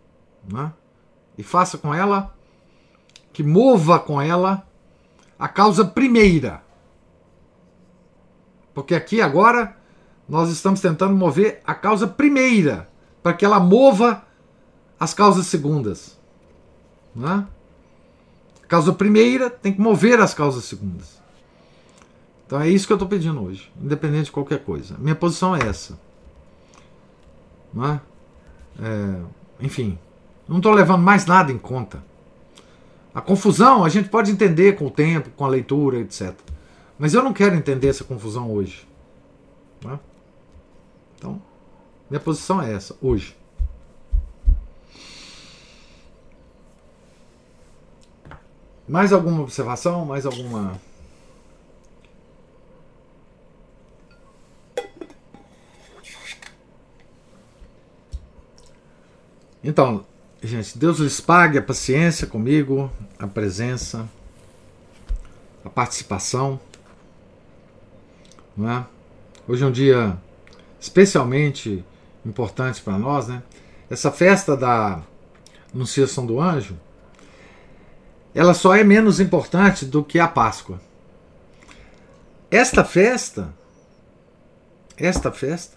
Né? E faça com ela, que mova com ela a causa primeira porque aqui agora nós estamos tentando mover a causa primeira, para que ela mova as causas segundas. Né? A causa primeira tem que mover as causas segundas. Então é isso que eu estou pedindo hoje, independente de qualquer coisa. Minha posição é essa. Né? É, enfim, não estou levando mais nada em conta. A confusão a gente pode entender com o tempo, com a leitura, etc. Mas eu não quero entender essa confusão hoje. Né? Então, minha posição é essa, hoje. Mais alguma observação? Mais alguma. Então, gente, Deus lhes pague a paciência comigo, a presença, a participação. Não é? Hoje é um dia especialmente importante para nós, né? Essa festa da Anunciação do Anjo, ela só é menos importante do que a Páscoa. Esta festa, esta festa,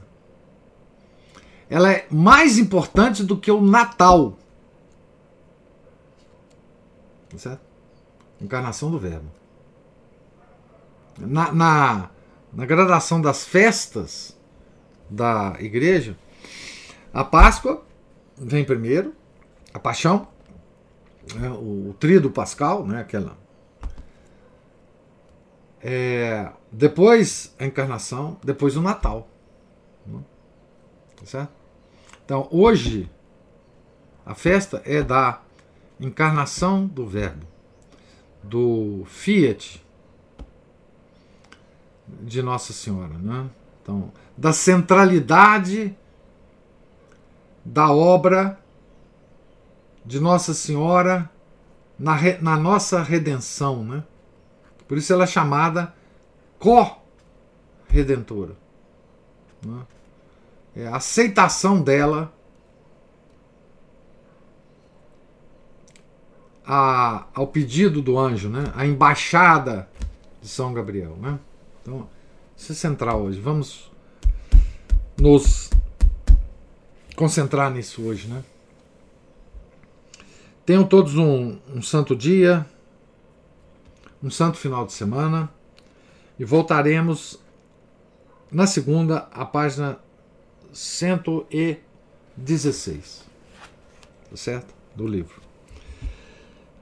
ela é mais importante do que o Natal. Tá certo? Encarnação do Verbo. Na, na, na gradação das festas da igreja, a Páscoa vem primeiro, a Paixão, né, o, o tríduo pascal, né, aquela. É, depois a encarnação, depois o Natal. Né, tá certo? Então, hoje, a festa é da encarnação do Verbo, do Fiat, de Nossa Senhora. Né? Então, da centralidade da obra de Nossa Senhora na, na nossa redenção. Né? Por isso ela é chamada co-redentora. Né? É a aceitação dela a, ao pedido do anjo, né? a embaixada de São Gabriel. Né? Então, isso é central hoje. Vamos nos concentrar nisso hoje, né? Tenham todos um, um santo dia, um santo final de semana e voltaremos na segunda, a página 116. Tá certo? Do livro.